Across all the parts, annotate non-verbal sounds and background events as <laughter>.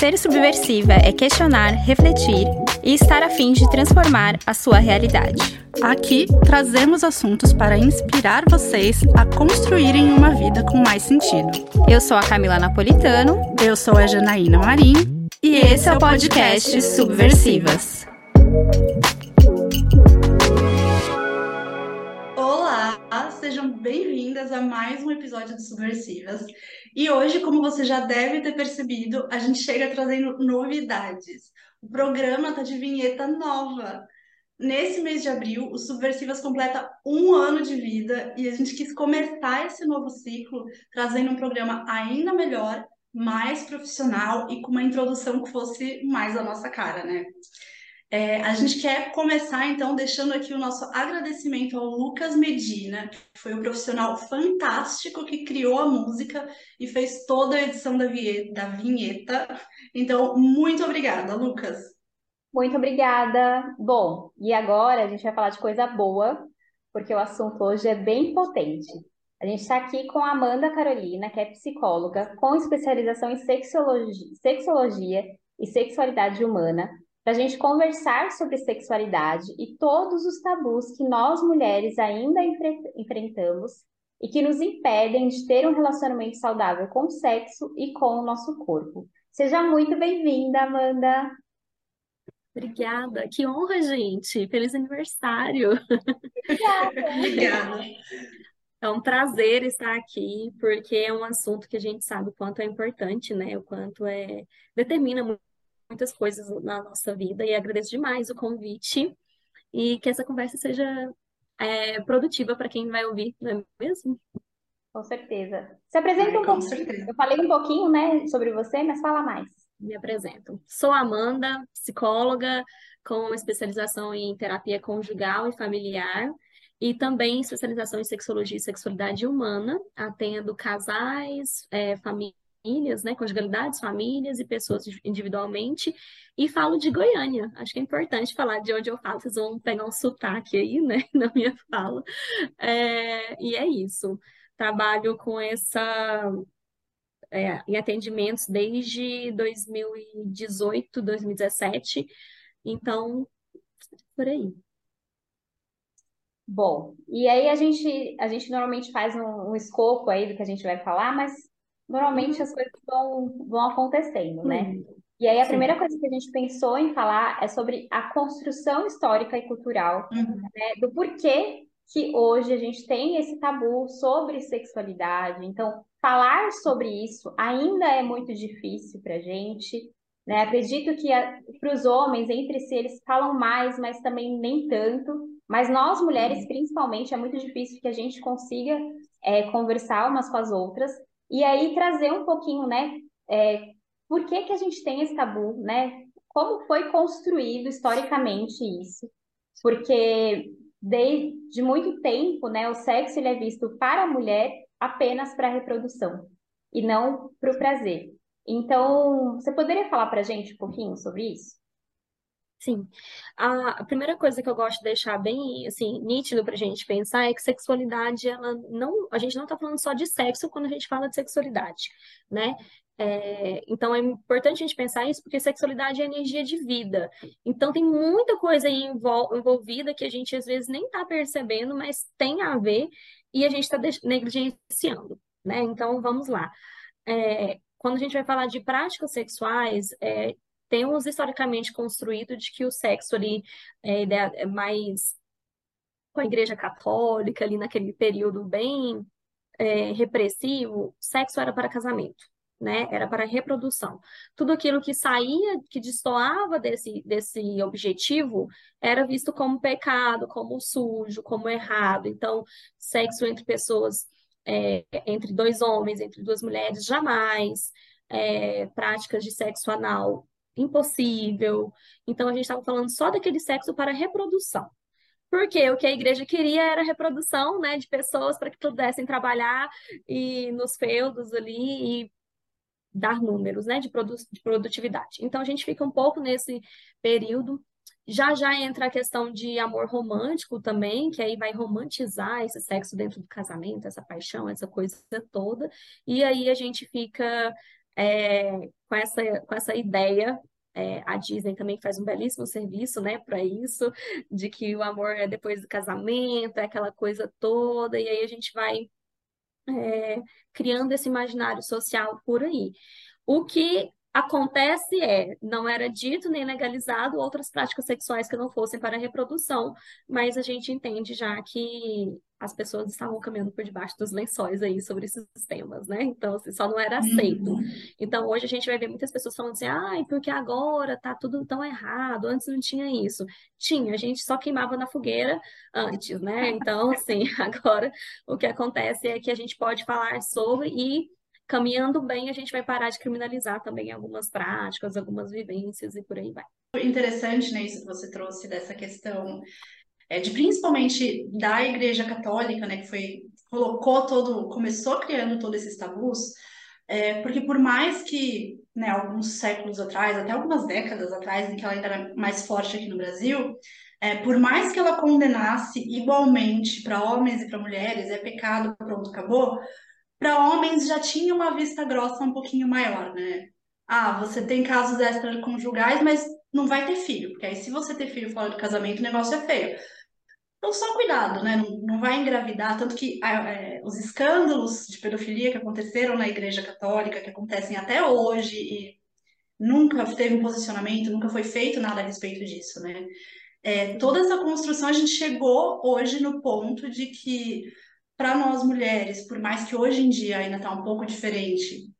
Ser subversiva é questionar, refletir e estar a fim de transformar a sua realidade. Aqui trazemos assuntos para inspirar vocês a construírem uma vida com mais sentido. Eu sou a Camila Napolitano. Eu sou a Janaína Marim. E esse é o podcast Subversivas. Sejam bem-vindas a mais um episódio do Subversivas. E hoje, como você já deve ter percebido, a gente chega trazendo novidades. O programa tá de vinheta nova. Nesse mês de abril, o Subversivas completa um ano de vida e a gente quis começar esse novo ciclo trazendo um programa ainda melhor, mais profissional e com uma introdução que fosse mais a nossa cara, né? É, a gente quer começar, então, deixando aqui o nosso agradecimento ao Lucas Medina, que foi um profissional fantástico que criou a música e fez toda a edição da, da vinheta. Então, muito obrigada, Lucas. Muito obrigada. Bom, e agora a gente vai falar de coisa boa, porque o assunto hoje é bem potente. A gente está aqui com a Amanda Carolina, que é psicóloga com especialização em sexologia, sexologia e sexualidade humana para a gente conversar sobre sexualidade e todos os tabus que nós mulheres ainda enfre enfrentamos e que nos impedem de ter um relacionamento saudável com o sexo e com o nosso corpo. Seja muito bem-vinda, Amanda. Obrigada, que honra, gente. Feliz aniversário. Obrigada. <laughs> Obrigada. É um prazer estar aqui, porque é um assunto que a gente sabe o quanto é importante, né? O quanto é determina muito muitas coisas na nossa vida e agradeço demais o convite e que essa conversa seja é, produtiva para quem vai ouvir, não é mesmo? Com certeza. Se apresenta um pouquinho. Certeza. Eu falei um pouquinho, né, sobre você, mas fala mais. Me apresento. Sou Amanda, psicóloga com especialização em terapia conjugal e familiar e também especialização em sexologia e sexualidade humana. Atendo casais, é, famílias famílias, né, conjugalidades, famílias e pessoas individualmente, e falo de Goiânia. Acho que é importante falar de onde eu falo, vocês vão pegar um sotaque aí, né, <laughs> na minha fala. É, e é isso. Trabalho com essa é, em atendimentos desde 2018, 2017. Então, por aí. Bom, e aí a gente, a gente normalmente faz um, um escopo aí do que a gente vai falar, mas normalmente Uhum. as coisas vão, vão acontecendo, né? Hum, E aí a sim. primeira coisa que a gente pensou em falar é sobre a construção histórica e cultural, Uhum. né? Do porquê que hoje a gente tem esse tabu sobre sexualidade. Então, falar sobre isso ainda é muito difícil para a gente, né? Acredito que para os homens, entre si, eles falam mais, mas também nem tanto. Mas nós, mulheres, principalmente, é muito difícil que a gente consiga é, conversar umas com as outras. E aí trazer um pouquinho, né? É, por que que a gente tem esse tabu, né? Como foi construído historicamente isso? Porque desde muito tempo, né, o sexo ele é visto para a mulher apenas para a reprodução e não para o prazer. Então, você poderia falar para a gente um pouquinho sobre isso? Sim. A primeira coisa que eu gosto de deixar bem, assim, nítido para a gente pensar é que sexualidade, ela não, a gente não está falando só de sexo quando a gente fala de sexualidade, né? É, então é importante a gente pensar isso porque sexualidade é energia de vida. Então tem muita coisa aí envol- envolvida que a gente às vezes nem está percebendo, mas tem a ver e a gente está negligenciando, né? Então vamos lá. É, quando a gente vai falar de práticas sexuais, é, temos historicamente construído de que o sexo ali é, ideia- é mais com a Igreja Católica, ali naquele período bem é, repressivo, sexo era para casamento, né? Era para reprodução. Tudo aquilo que saía, que destoava desse, desse objetivo, era visto como pecado, como sujo, como errado. Então, sexo entre pessoas, é, entre dois homens, entre duas mulheres, jamais. É, práticas de sexo anal, impossível. Então, a gente estava falando só daquele sexo para reprodução. Porque o que a igreja queria era reprodução, né, de pessoas para que pudessem trabalhar e nos feudos ali e dar números, né, de, produ de produtividade. Então a gente fica um pouco nesse período. Já já entra a questão de amor romântico também, que aí vai romantizar esse sexo dentro do casamento, essa paixão, essa coisa toda. E aí a gente fica é, com essa, com essa ideia é, a Disney também faz um belíssimo serviço, né, para isso, de que o amor é depois do casamento, é aquela coisa toda, e aí a gente vai é, criando esse imaginário social por aí. O que Acontece é, não era dito nem legalizado outras práticas sexuais que não fossem para a reprodução, mas a gente entende já que as pessoas estavam caminhando por debaixo dos lençóis aí sobre esses temas, né? Então, assim, só não era aceito. Uhum. Então, hoje a gente vai ver muitas pessoas falando assim, ai, porque agora tá tudo tão errado, antes não tinha isso. Tinha, a gente só queimava na fogueira antes, né? Então, assim, <laughs> agora o que acontece é que a gente pode falar sobre e caminhando bem, a gente vai parar de criminalizar também algumas práticas, algumas vivências e por aí vai. Interessante, né, isso que você trouxe dessa questão é, de principalmente da Igreja Católica, né, que foi colocou todo, começou criando todos esses tabus, é, porque por mais que, né, alguns séculos atrás, até algumas décadas atrás, em que ela ainda era mais forte aqui no Brasil, é, por mais que ela condenasse igualmente para homens e para mulheres, é pecado, pronto, acabou, para homens já tinha uma vista grossa um pouquinho maior, né? Ah, você tem casos extraconjugais, mas não vai ter filho, porque aí se você ter filho fora do casamento, o negócio é feio. Então, só cuidado, né? Não, não vai engravidar. Tanto que é, os escândalos de pedofilia que aconteceram na Igreja Católica, que acontecem até hoje, e nunca teve um posicionamento, nunca foi feito nada a respeito disso, né? É, toda essa construção, a gente chegou hoje no ponto de que para nós mulheres, por mais que hoje em dia ainda está um pouco diferente,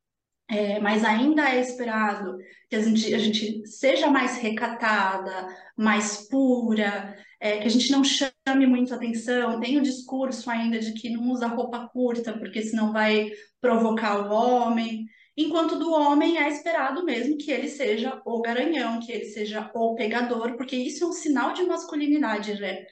é, mas ainda é esperado que a gente, a gente seja mais recatada, mais pura, é, que a gente não chame muito atenção, tem o discurso ainda de que não usa roupa curta, porque senão vai provocar o homem. Enquanto do homem é esperado mesmo que ele seja o garanhão, que ele seja o pegador, porque isso é um sinal de masculinidade, né?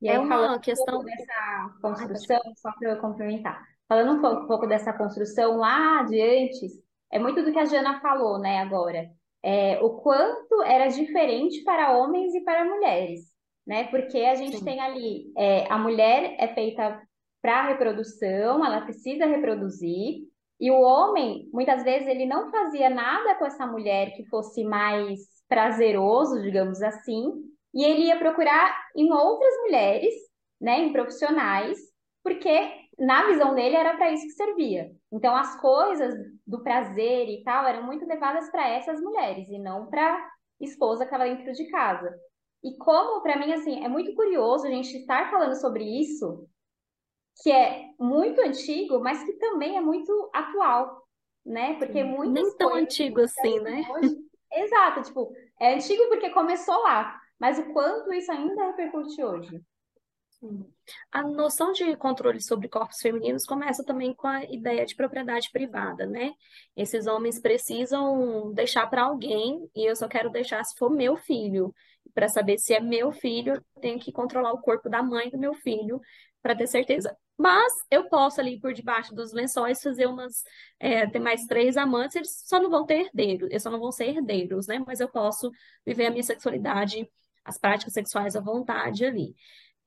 E é aí, uma questão um dessa construção, só para eu complementar. Falando um pouco dessa construção lá de antes, é muito do que a Jana falou, né, agora. É, o quanto era diferente para homens e para mulheres, né? Porque a gente Sim. tem ali, é, a mulher é feita para reprodução, ela precisa reproduzir, e o homem, muitas vezes, ele não fazia nada com essa mulher que fosse mais prazeroso, digamos assim, e ele ia procurar em outras mulheres, né, em profissionais, porque na visão dele era para isso que servia. Então as coisas do prazer e tal eram muito levadas para essas mulheres e não para esposa que estava dentro de casa. E como para mim assim, é muito curioso a gente estar falando sobre isso, que é muito antigo, mas que também é muito atual, né? Porque muitas Nem tão antigo assim, né? Hoje... Exato, tipo, é antigo porque começou lá, mas o quanto isso ainda repercute hoje? A noção de controle sobre corpos femininos começa também com a ideia de propriedade privada, né? Esses homens precisam deixar para alguém e eu só quero deixar se for meu filho. Para saber se é meu filho, eu tenho que controlar o corpo da mãe do meu filho para ter certeza. Mas eu posso ali por debaixo dos lençóis fazer umas, é, ter mais três amantes, eles só não vão ter herdeiros, eles só não vão ser herdeiros, né? Mas eu posso viver a minha sexualidade as práticas sexuais à vontade ali.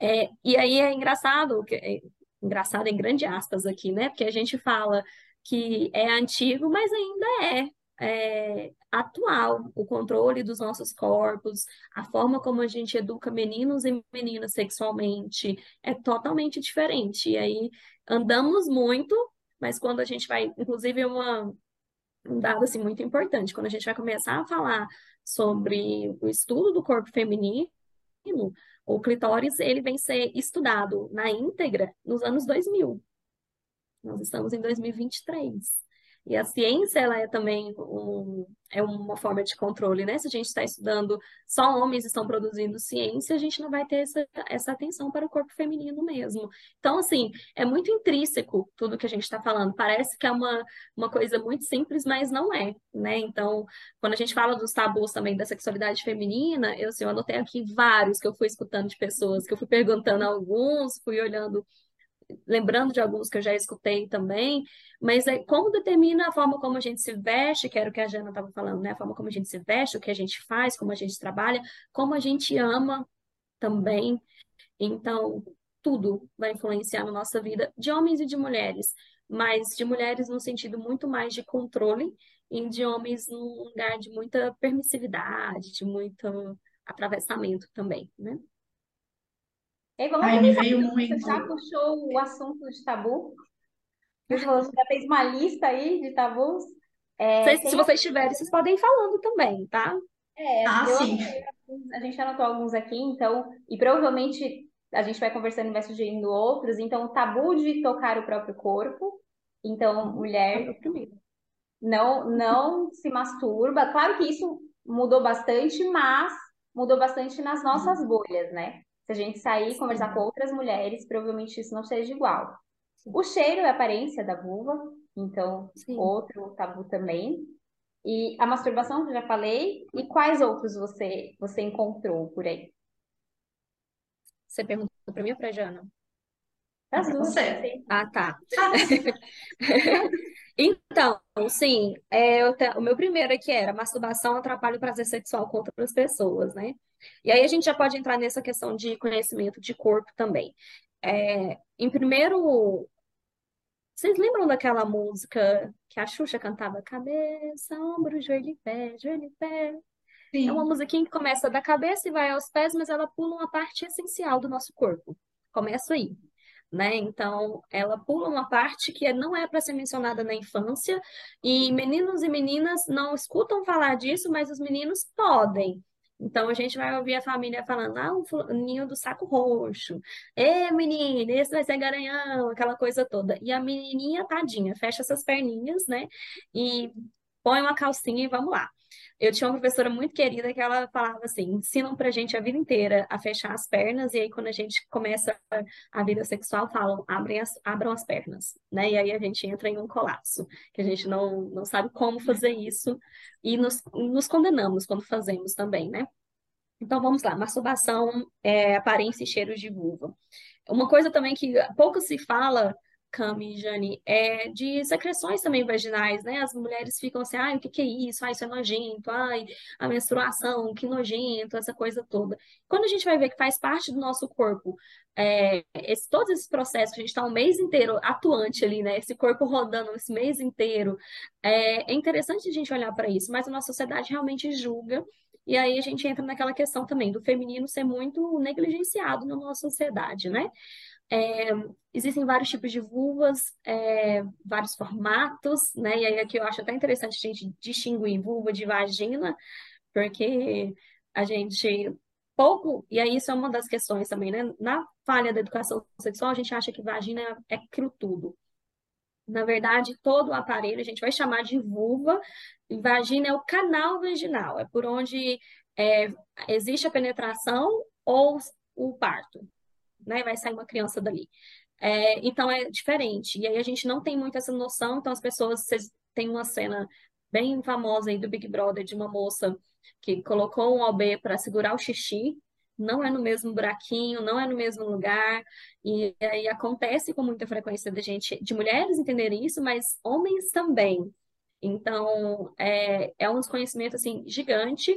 É, e aí é engraçado, é, engraçado em grande aspas aqui, né? Porque a gente fala que é antigo, mas ainda é, é, atual o controle dos nossos corpos, a forma como a gente educa meninos e meninas sexualmente é totalmente diferente. E aí andamos muito, mas quando a gente vai, inclusive uma um dado assim muito importante, quando a gente vai começar a falar sobre o estudo do corpo feminino, o clitóris ele vem ser estudado na íntegra nos anos 2000. Nós estamos em 2023. E a ciência, ela é também um, é uma forma de controle, né? Se a gente está estudando só homens estão produzindo ciência, a gente não vai ter essa, essa atenção para o corpo feminino mesmo. Então, assim, é muito intrínseco tudo que a gente está falando. Parece que é uma, uma coisa muito simples, mas não é, né? Então, quando a gente fala dos tabus também da sexualidade feminina, eu, assim, eu anotei aqui vários que eu fui escutando de pessoas, que eu fui perguntando a alguns, fui olhando lembrando de alguns que eu já escutei também, mas é como determina a forma como a gente se veste, que era o que a Jana estava falando, né? A forma como a gente se veste, o que a gente faz, como a gente trabalha, como a gente ama também. Então, tudo vai influenciar na nossa vida, de homens e de mulheres, mas de mulheres no sentido muito mais de controle e de homens num lugar de muita permissividade, de muito atravessamento também, né? E aí, vamos Ai, me começar. veio Você muito. já puxou o assunto de tabu? Você você já fez uma lista aí de tabus? É, se tem vocês tiverem, vocês podem ir falando também, tá? É, Ah, eu sim. a gente anotou alguns aqui, então, e provavelmente a gente vai conversando e vai sugerindo outros. Então, o tabu de tocar o próprio corpo. Então, mulher Primeiro. não, não se masturba. Claro que isso mudou bastante, mas mudou bastante nas nossas bolhas, né? Se a gente sair e conversar com outras mulheres, provavelmente isso não seja igual. O cheiro e a aparência da vulva, então, Sim. outro tabu também. E a masturbação, que eu já falei. E quais outros você, você encontrou por aí? Você perguntou para mim ou para Jana? As pra duas, você. Ah, tá. <laughs> Então, sim, é, eu te- o meu primeiro aqui era masturbação atrapalha o prazer sexual com outras pessoas, né? E aí a gente já pode entrar nessa questão de conhecimento de corpo também. É, em primeiro, vocês lembram daquela música que a Xuxa cantava? Cabeça, ombro, joelho e pé, joelho e pé. É uma sim. musiquinha que começa da cabeça e vai aos pés, mas ela pula uma parte essencial do nosso corpo. Começa aí, né? Então, ela pula uma parte que não é para ser mencionada na infância, e meninos e meninas não escutam falar disso, mas os meninos podem. Então, a gente vai ouvir a família falando, ah, o fulaninho do saco roxo. Ê, menina, esse vai ser garanhão, aquela coisa toda. E a menininha, tadinha, fecha essas perninhas, né? E põe uma calcinha e vamos lá. Eu tinha uma professora muito querida que ela falava assim: ensinam pra gente a vida inteira a fechar as pernas, e aí quando a gente começa a vida sexual, falam, abrem as, abram as pernas, né? E aí a gente entra em um colapso, que a gente não, não sabe como fazer isso, e nos, nos condenamos quando fazemos também, né? Então vamos lá, masturbação, é, aparência e cheiros de vulva. Uma coisa também que pouco se fala, Cami e Jane, é de secreções também vaginais, né? As mulheres ficam assim, ai, o que que é isso? Ai, isso é nojento, ai, a menstruação, que nojento, essa coisa toda. Quando a gente vai ver que faz parte do nosso corpo, é, esse, todos esses processos, a gente está um mês inteiro atuante ali, né? Esse corpo rodando esse mês inteiro, é, é interessante a gente olhar para isso, mas a nossa sociedade realmente julga e aí a gente entra naquela questão também do feminino ser muito negligenciado na nossa sociedade, né? É, existem vários tipos de vulvas, é, vários formatos, né? E aí aqui eu acho até interessante a gente distinguir vulva de vagina, porque a gente pouco, e aí isso é uma das questões também, né? Na falha da educação sexual, a gente acha que vagina é aquilo tudo. Na verdade, todo o aparelho a gente vai chamar de vulva, vagina é o canal vaginal, é por onde é, existe a penetração ou o parto, né? Vai sair uma criança dali. É, então é diferente. E aí a gente não tem muito essa noção, então as pessoas, vocês têm uma cena bem famosa aí do Big Brother de uma moça que colocou um OB para segurar o xixi, não é no mesmo buraquinho, não é no mesmo lugar, e aí acontece com muita frequência de gente, de mulheres entenderem isso, mas homens também. Então, é, é um desconhecimento assim gigante,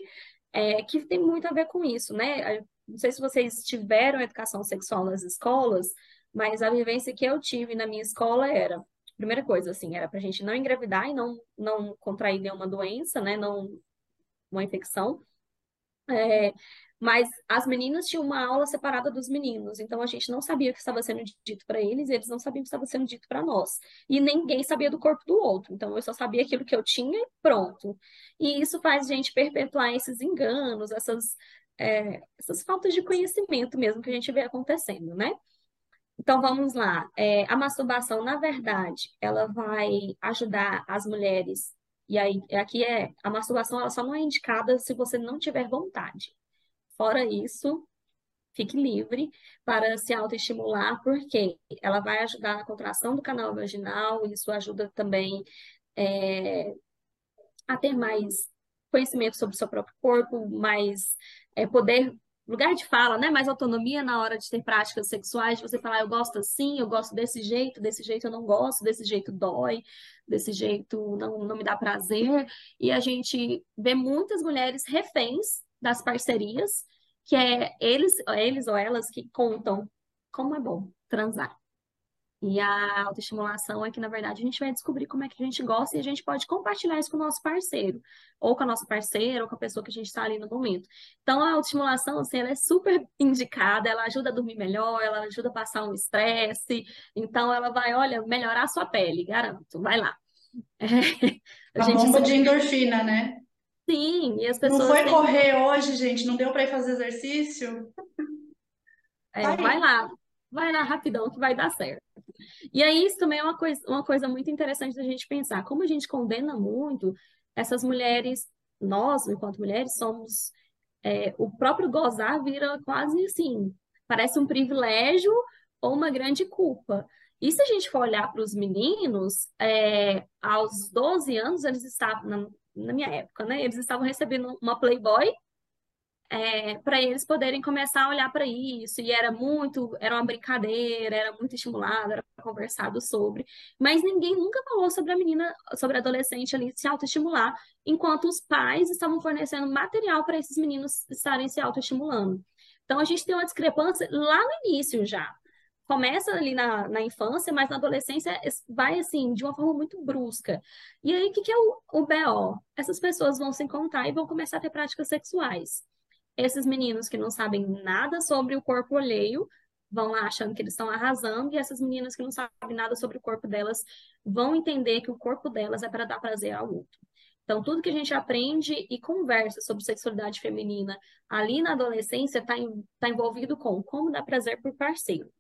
é, que tem muito a ver com isso, né? Não sei se vocês tiveram educação sexual nas escolas, mas a vivência que eu tive na minha escola era, primeira coisa, assim, era para a gente não engravidar e não, não contrair nenhuma doença, né? Não, uma infecção. É, mas as meninas tinham uma aula separada dos meninos, então a gente não sabia o que estava sendo dito para eles, e eles não sabiam o que estava sendo dito para nós. E ninguém sabia do corpo do outro, então eu só sabia aquilo que eu tinha e pronto. E isso faz a gente perpetuar esses enganos, essas, é, essas faltas de conhecimento mesmo que a gente vê acontecendo, né? Então vamos lá. É, a masturbação, na verdade, ela vai ajudar as mulheres. E aí, aqui é a masturbação, ela só não é indicada se você não tiver vontade. Fora isso, fique livre para se autoestimular, porque ela vai ajudar na contração do canal vaginal, isso ajuda também é, a ter mais conhecimento sobre o seu próprio corpo, mais é, poder lugar de fala, né? Mais autonomia na hora de ter práticas sexuais, de você falar, eu gosto assim, eu gosto desse jeito, desse jeito eu não gosto, desse jeito dói, desse jeito não, não me dá prazer. E a gente vê muitas mulheres reféns das parcerias, que é eles, eles ou elas que contam como é bom transar. E a autoestimulação é que, na verdade, a gente vai descobrir como é que a gente gosta e a gente pode compartilhar isso com o nosso parceiro, ou com a nossa parceira, ou com a pessoa que a gente está ali no momento. Então, a autoestimulação, assim, ela é super <laughs> indicada, ela ajuda a dormir melhor, ela ajuda a passar um estresse, então ela vai, olha, melhorar a sua pele, garanto, vai lá. É, <laughs> a, a bomba de endorfina, né? Sim, e as pessoas. Não foi têm... correr hoje, gente? Não deu para ir fazer exercício? É, vai lá, vai lá rapidão que vai dar certo. E aí, isso também é uma coisa, uma coisa muito interessante da gente pensar. Como a gente condena muito essas mulheres, nós, enquanto mulheres, somos. É, o próprio gozar vira quase assim, parece um privilégio ou uma grande culpa. E se a gente for olhar para os meninos, é, aos 12 anos, eles estavam, na, minha época, né? Eles estavam recebendo uma Playboy é, para eles poderem começar a olhar para isso, e era muito, era uma brincadeira, era muito estimulado, era conversado sobre, mas ninguém nunca falou sobre a menina, sobre a adolescente ali se autoestimular, enquanto os pais estavam fornecendo material para esses meninos estarem se autoestimulando. Então a gente tem uma discrepância lá no início já. Começa ali na, na infância, mas na adolescência vai assim, de uma forma muito brusca. E aí, o que, que é o, o BO? Essas pessoas vão se encontrar e vão começar a ter práticas sexuais esses meninos que não sabem nada sobre o corpo alheio vão lá achando que eles estão arrasando, e essas meninas que não sabem nada sobre o corpo delas vão entender que o corpo delas é para dar prazer ao outro. Então, tudo que a gente aprende e conversa sobre sexualidade feminina ali na adolescência está tá envolvido com como dar prazer por parceiro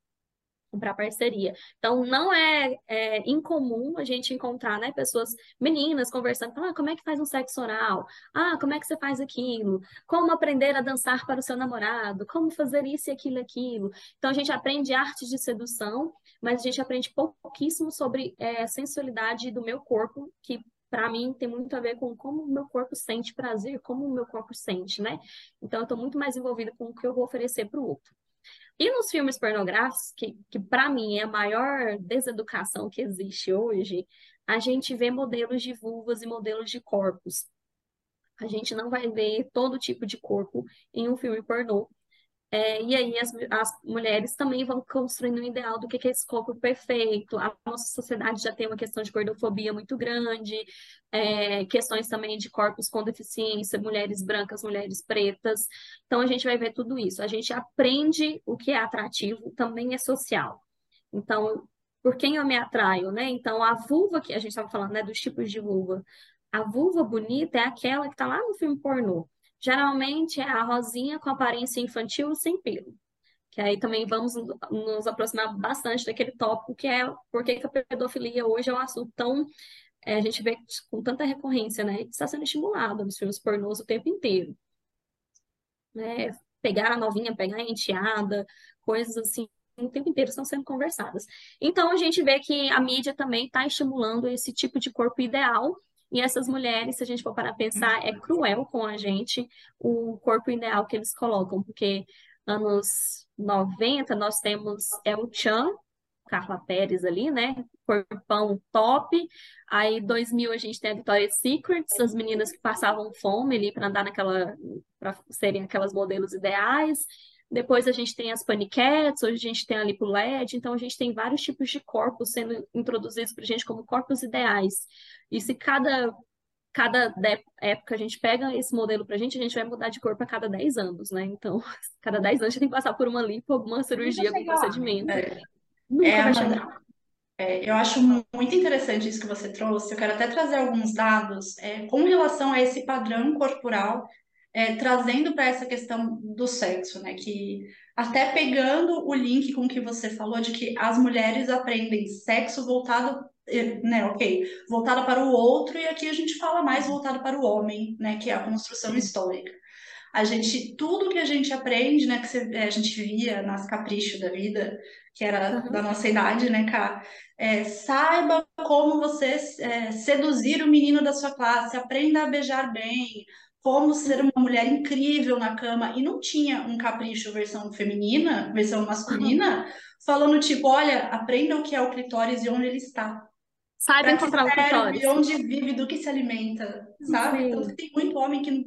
para parceria. Então, não é, é, incomum a gente encontrar, né, pessoas, meninas, conversando, ah, como é que faz um sexo oral? Ah, como é que você faz aquilo? Como aprender a dançar para o seu namorado? Como fazer isso e aquilo e aquilo? Então, a gente aprende artes de sedução, mas a gente aprende pouquíssimo sobre é, sensualidade do meu corpo, que para mim tem muito a ver com como o meu corpo sente prazer, como o meu corpo sente, né? Então, eu estou muito mais envolvida com o que eu vou oferecer para o outro. E nos filmes pornográficos, que, que para mim é a maior deseducação que existe hoje, a gente vê modelos de vulvas e modelos de corpos. A gente não vai ver todo tipo de corpo em um filme pornô. É, e aí as, as, mulheres também vão construindo um ideal do que é esse corpo perfeito. A nossa sociedade já tem uma questão de gordofobia muito grande, é, questões também de corpos com deficiência, mulheres brancas, mulheres pretas. Então a gente vai ver tudo isso. A gente aprende o que é atrativo, também é social. Então, por quem eu me atraio, né? Então a vulva que a gente estava falando, né, dos tipos de vulva. A vulva bonita é aquela que está lá no filme pornô. Geralmente é a rosinha com aparência infantil sem pelo. Que aí também vamos nos aproximar bastante daquele tópico que é por que a pedofilia hoje é um assunto tão. É, a gente vê com tanta recorrência, né? Está sendo estimulado nos filmes pornôs o tempo inteiro. Né? Pegar a novinha, pegar a enteada, coisas assim o tempo inteiro estão sendo conversadas. Então, a gente vê que a mídia também está estimulando esse tipo de corpo ideal e essas mulheres, se a gente for para pensar, é cruel com a gente o corpo ideal que eles colocam, porque anos 90 nós temos o Chan, Carla Pérez ali, né? Corpão top. Aí 2000 a gente tem a Victoria's Secrets, as meninas que passavam fome ali para andar naquela para serem aquelas modelos ideais. Depois a gente tem as paniquetes, hoje a gente tem a lipo LED, então a gente tem vários tipos de corpos sendo introduzidos para a gente como corpos ideais. E se cada, cada época a gente pega esse modelo para a gente, a gente vai mudar de corpo a cada 10 anos, né? Então, <laughs> cada 10 anos a gente tem que passar por uma lipo, alguma cirurgia, algum procedimento. É, Nunca é, vai chegar. É, eu acho muito interessante isso que você trouxe. Eu quero até trazer alguns dados é, com relação a esse padrão corporal é, trazendo para essa questão do sexo, né? Que até pegando o link com o que você falou de que as mulheres aprendem sexo voltado, eh, né? Ok, voltado para o outro e aqui a gente fala mais voltado para o homem, né? Que é a construção histórica. A gente, tudo que a gente aprende, né? Que você, eh, a gente via nas caprichos da vida, que era uhum. da nossa idade, né, Cá? É, saiba como você é, seduzir o menino da sua classe, aprenda a beijar bem, como ser uma mulher incrível na cama e não tinha um capricho versão feminina, versão masculina, falando tipo, olha, aprenda o que é o clitóris e onde ele está. Saiba encontrar o clitóris. E onde vive, do que se alimenta, sabe? Sim. Então tem muito homem que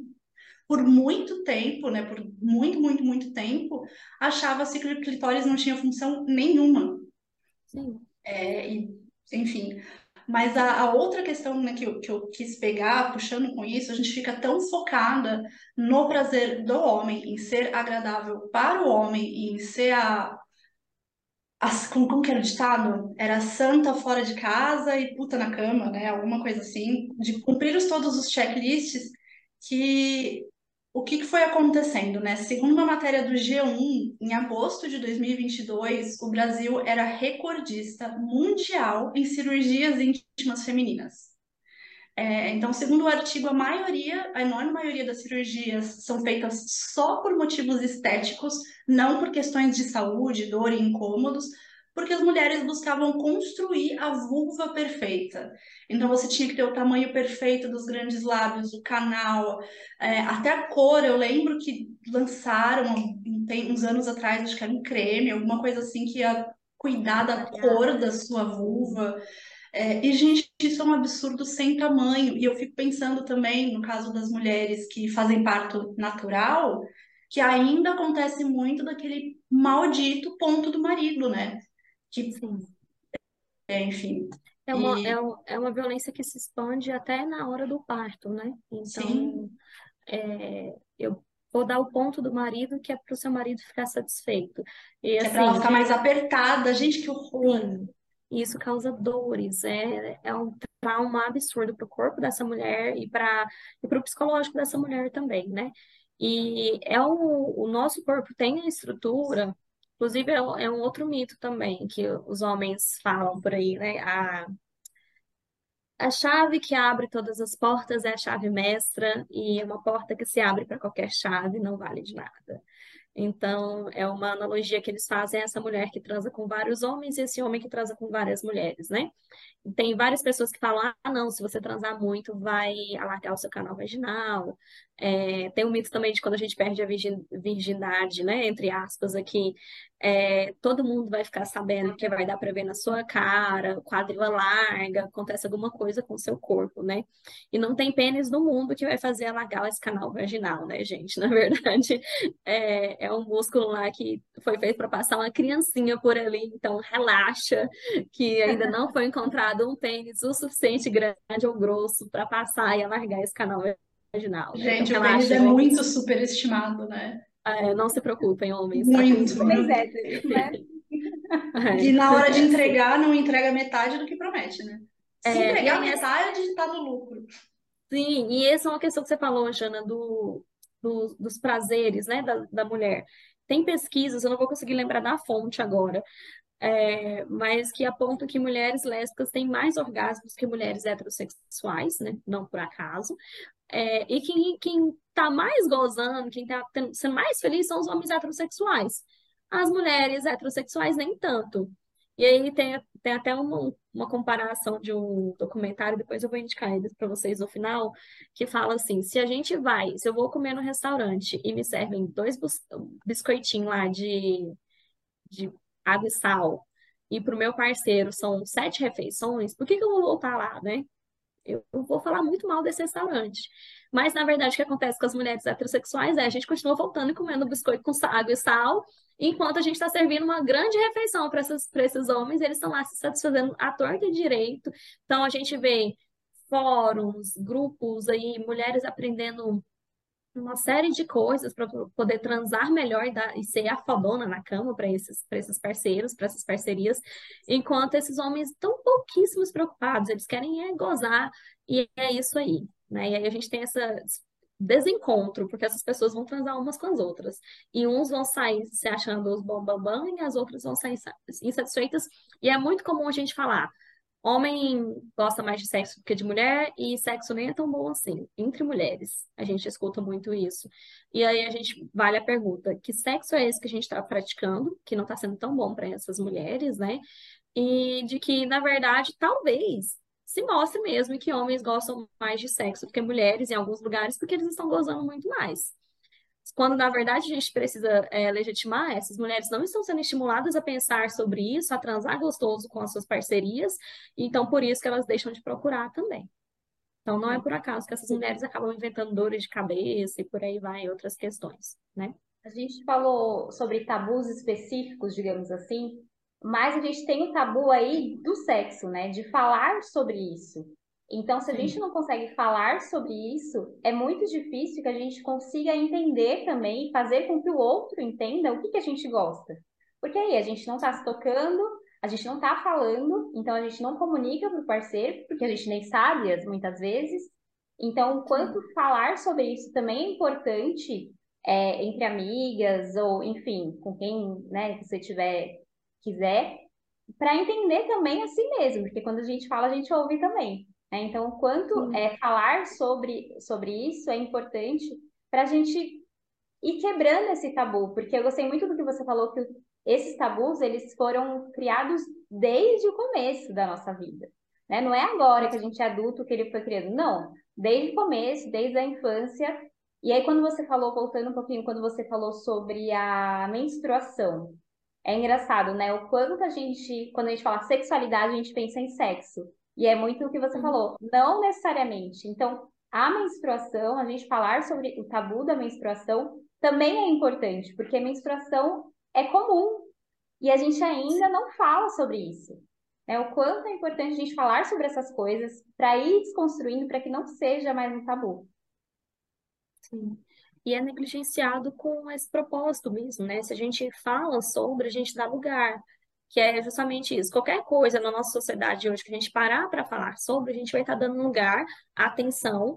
por muito tempo, né, por muito, muito, muito tempo, achava-se que o clitóris não tinha função nenhuma. Sim. É, e, enfim. Mas a, a outra questão né, que, eu, que eu quis pegar, puxando com isso, a gente fica tão focada no prazer do homem, em ser agradável para o homem em ser a. Como, como que era o ditado? Era santa fora de casa e puta na cama, né? Alguma coisa assim, de cumprir os, todos os checklists que o que, foi acontecendo, né? Segundo uma matéria do G1, em agosto de 2022, o Brasil era recordista mundial em cirurgias íntimas femininas. É, então, segundo o artigo, a maioria, a enorme maioria das cirurgias são feitas só por motivos estéticos, não por questões de saúde, dor e incômodos, porque as mulheres buscavam construir a vulva perfeita. Então você tinha que ter o tamanho perfeito dos grandes lábios, o canal, é, até a cor. Eu lembro que lançaram tem uns anos atrás, acho que era um creme, alguma coisa assim que ia cuidar da cor da sua vulva. É, e, gente, isso é um absurdo sem tamanho. E eu fico pensando também, no caso das mulheres que fazem parto natural, que ainda acontece muito daquele maldito ponto do marido, né? Que, Sim. é, enfim. É uma, E é, é uma violência que se expande até na hora do parto, né? sim, Então, é, eu vou dar o ponto do marido que é para o seu marido ficar satisfeito. E que é para ela assim, ficar mais apertada. Gente, que horror. sim, isso causa dores, é, é um trauma absurdo para o corpo dessa mulher e para e o psicológico dessa mulher também, né? E é o, o nosso corpo tem a estrutura, inclusive é, um é um outro mito também que os homens falam por aí, né? A, a chave que abre todas as portas é a chave mestra, e uma porta que se abre para qualquer chave não vale de nada. Então, é uma analogia que eles fazem essa mulher que transa com vários homens e esse homem que transa com várias mulheres, né? Tem várias pessoas que falam, ah, não, se você transar muito, vai alargar o seu canal vaginal. É, tem um mito também de quando a gente perde a virgin- virgindade, né? Entre aspas, aqui, é, todo mundo vai ficar sabendo que vai dar para ver na sua cara, quadril larga, acontece alguma coisa com o seu corpo, né? E não tem pênis no mundo que vai fazer alargar esse canal vaginal, né, gente? <laughs> Na verdade, é, é um músculo lá que foi feito para passar uma criancinha por ali, então relaxa, que ainda não foi encontrado um pênis o suficiente grande ou grosso para passar e alargar esse canal vaginal, né? Então Gente, o pênis relaxem, é muito superestimado, né? É, não se preocupem, homens, tá Muito. Homens bem. héteros, né? E É, na hora de é entregar, não entrega metade do que promete, né? Se É, entregar essa- metade, tá no lucro. sim, e essa é uma questão que você falou, Jana, do, do- dos prazeres, né, da, da mulher. Tem pesquisas, eu não vou conseguir lembrar da fonte agora, é, mas que apontam que mulheres lésbicas têm mais orgasmos que mulheres heterossexuais, né? Não por acaso. É, e quem, quem tá mais gozando, quem tá tendo- sendo mais feliz são os homens heterossexuais. As mulheres heterossexuais nem tanto. E aí tem, tem até uma, uma comparação de um documentário, depois eu vou indicar ele para vocês no final, que fala assim, se a gente vai, se eu vou comer no restaurante e me servem dois biscoitinhos lá de, de água e sal, e para o meu parceiro são sete refeições, por que que eu vou voltar lá, né? Eu, vou falar muito mal desse restaurante. Mas, na verdade, o que acontece com as mulheres heterossexuais é a gente continua voltando e comendo biscoito com água e sal, enquanto a gente está servindo uma grande refeição para esses, esses homens, eles estão lá se satisfazendo à torta e direito. Então, a gente vê fóruns, grupos aí, mulheres aprendendo uma série de coisas para poder transar melhor e, dar- e ser a fodona na cama para esses, esses parceiros, para essas parcerias, enquanto esses homens estão pouquíssimos preocupados, eles querem é gozar, e é isso aí, né? E aí a gente tem esse desencontro, porque essas pessoas vão transar umas com as outras, e uns vão sair se achando os bambambam, e as outras vão sair insa- insatisfeitas, e é muito comum a gente falar. Homem gosta mais de sexo do que de mulher e sexo nem é tão bom assim, entre mulheres. A gente escuta muito isso. E aí a gente vale a pergunta: que sexo é esse que a gente está praticando, que não está sendo tão bom para essas mulheres, né? E de que, na verdade, talvez se mostre mesmo que homens gostam mais de sexo do que mulheres em alguns lugares, porque eles estão gozando muito mais. Quando, na verdade, a gente precisa é, legitimar, essas mulheres não estão sendo estimuladas a pensar sobre isso, a transar gostoso com as suas parcerias, então por isso que elas deixam de procurar também. Então, não é por acaso que essas mulheres acabam inventando dores de cabeça e por aí vai outras questões, né? A gente falou sobre tabus específicos, digamos assim, mas a gente tem o tabu aí do sexo, né? De falar sobre isso. Então, se a gente não consegue falar sobre isso, é muito difícil que a gente consiga entender também, fazer com que o outro entenda o que, que a gente gosta. Porque aí a gente não está se tocando, a gente não está falando, então a gente não comunica para o parceiro, porque a gente nem sabe muitas vezes. Então, quanto falar sobre isso também é importante é, entre amigas, ou enfim, com quem né, você tiver, quiser, para entender também a si mesmo, porque quando a gente fala, a gente ouve também. Né? Então, quanto é, falar sobre, sobre isso é importante para a gente ir quebrando esse tabu, porque eu gostei muito do que você falou, que esses tabus, eles foram criados desde o começo da nossa vida. Né? Não é agora que a gente é adulto que ele foi criado, não. Desde o começo, desde a infância. E aí, quando você falou, voltando um pouquinho, quando você falou sobre a menstruação, é engraçado, né? O quanto a gente, quando a gente fala sexualidade, a gente pensa em sexo. E é muito o que você uhum. falou, não necessariamente. Então, a menstruação, a gente falar sobre o tabu da menstruação também é importante, porque a menstruação é comum e a gente ainda não fala sobre isso. É o quanto é importante a gente falar sobre essas coisas para ir desconstruindo para que não seja mais um tabu. Sim. E é negligenciado com esse propósito mesmo, né? Se a gente fala sobre, a gente dá lugar que é justamente isso. Qualquer coisa na nossa sociedade hoje que a gente parar para falar sobre, a gente vai estar tá dando lugar, atenção,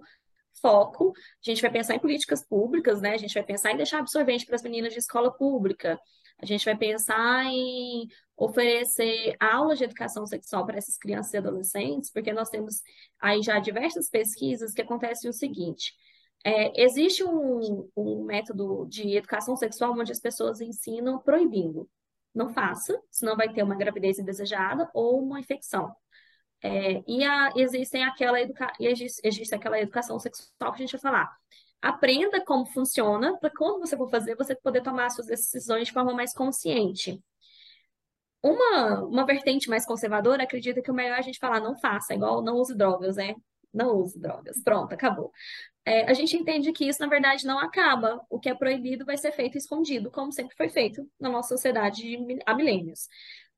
foco. A gente vai pensar em políticas públicas, né? A gente vai pensar em deixar absorvente para as meninas de escola pública. A gente vai pensar em oferecer aulas de educação sexual para essas crianças e adolescentes, porque nós temos aí já diversas pesquisas que acontecem o seguinte. É, existe um, um método de educação sexual onde as pessoas ensinam proibindo não faça, senão vai ter uma gravidez indesejada ou uma infecção. É, e a, existem aquela educa, existe, existe aquela educação sexual que a gente vai falar. Aprenda como funciona, para quando você for fazer, você poder tomar suas decisões de forma mais consciente. Uma, uma vertente mais conservadora acredita que o melhor é a gente falar não faça, igual não use drogas, né? Não use drogas. Pronto, acabou é, a gente entende que isso, na verdade, não acaba. O que é proibido vai ser feito escondido, como sempre foi feito na nossa sociedade há milênios.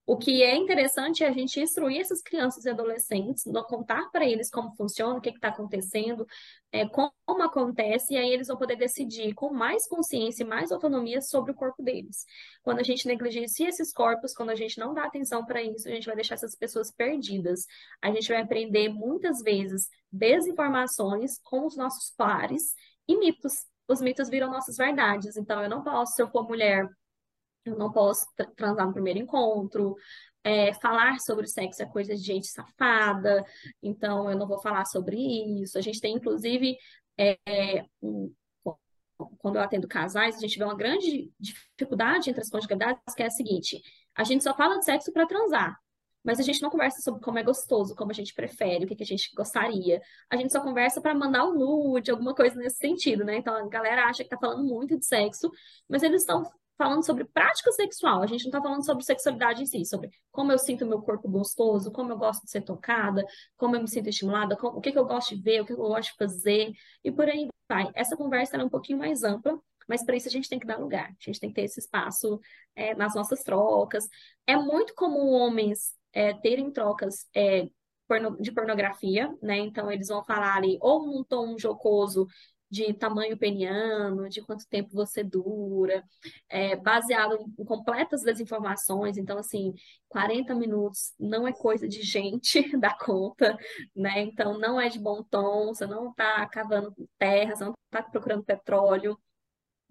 O que é interessante é a gente instruir essas crianças e adolescentes, contar para eles como funciona, o que está acontecendo, é, como acontece, e aí eles vão poder decidir com mais consciência e mais autonomia sobre o corpo deles. Quando a gente negligencia esses corpos, quando a gente não dá atenção para isso, a gente vai deixar essas pessoas perdidas. A gente vai aprender muitas vezes desinformações com os nossos pares e mitos. Os mitos viram nossas verdades. Então, eu não posso, se eu for mulher, eu não posso transar no primeiro encontro, é, falar sobre sexo é coisa de gente safada, então eu não vou falar sobre isso. A gente tem, inclusive, é, um, quando eu atendo casais, a gente vê uma grande dificuldade entre as conjugalidades, que é a seguinte: a gente só fala de sexo para transar. Mas a gente não conversa sobre como é gostoso, como a gente prefere, o que, que a gente gostaria. A gente só conversa para mandar um nude, alguma coisa nesse sentido, né? Então a galera acha que tá falando muito de sexo, mas eles estão falando sobre prática sexual, a gente não está falando sobre sexualidade em si, sobre como eu sinto meu corpo gostoso, como eu gosto de ser tocada, como eu me sinto estimulada, como, o que, que eu gosto de ver, o que, que eu gosto de fazer, e por aí vai. Essa conversa é um pouquinho mais ampla, mas para isso a gente tem que dar lugar, a gente tem que ter esse espaço é, nas nossas trocas. É muito comum homens é, terem trocas é, de pornografia, né? Então eles vão falar ali ou num tom jocoso de tamanho peniano, de quanto tempo você dura, é, baseado em completas desinformações. Então, assim, 40 minutos não é coisa de gente <laughs> da conta, né? Então, não é de bom tom, você não está cavando terra, você não está procurando petróleo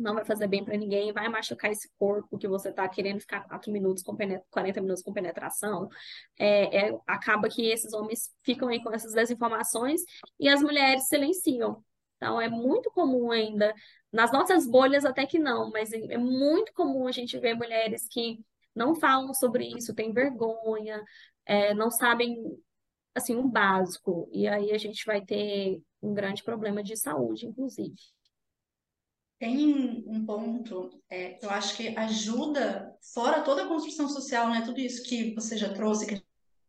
não vai fazer bem para ninguém, vai machucar esse corpo que você está querendo ficar 4 minutos com 40 minutos com penetração. É, é, acaba que esses homens ficam aí com essas desinformações e as mulheres silenciam. Então, é muito comum ainda, nas nossas bolhas até que não, mas é muito comum a gente ver mulheres que não falam sobre isso, têm vergonha, é, não sabem, assim, o básico. E aí a gente vai ter um grande problema de saúde, inclusive. Tem um ponto é, que eu acho que ajuda, fora toda a construção social, né? Tudo isso que você já trouxe, que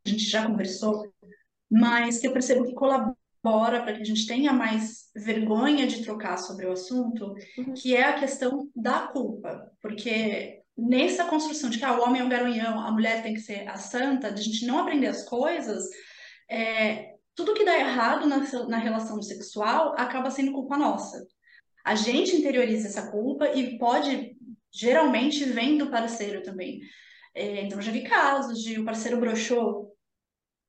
a gente já conversou, mas que eu percebo que colabora embora, para que a gente tenha mais vergonha de trocar sobre o assunto, uhum. que é a questão da culpa. Porque nessa construção de que ah, o homem é um garanhão, a mulher tem que ser a santa, de a gente não aprender as coisas, é, tudo que dá errado na, na relação sexual acaba sendo culpa nossa. A gente interioriza essa culpa e pode, geralmente, vem do parceiro também. É, então, já vi casos de o parceiro broxou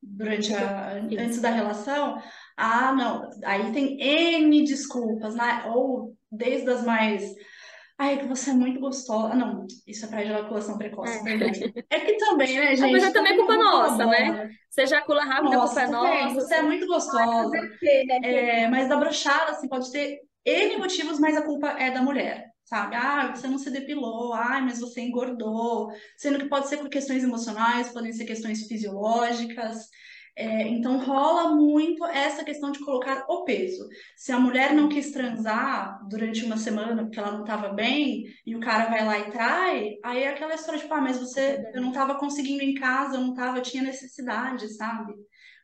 durante a, antes da relação, ah, não, aí tem N desculpas, né? Ou desde as mais. Ai, que você é muito gostosa. Ah, não, isso é para ejaculação precoce, é. verdade. É que também, né, gente? Mas é também culpa nossa, né? Você ejacula rápido, nossa, culpa é nossa. Você é muito gostosa. Né, é, mas da brochada, assim, pode ter N motivos, mas a culpa é da mulher sabe? Ah, você não se depilou, ah, mas você engordou, sendo que pode ser por questões emocionais, podem ser questões fisiológicas. É, então rola muito essa questão de colocar o peso. Se a mulher não quis transar durante uma semana porque ela não estava bem e o cara vai lá e trai, aí é aquela história de, tipo, ah, mas você, eu não estava conseguindo em casa, eu não estava, tinha necessidade, sabe?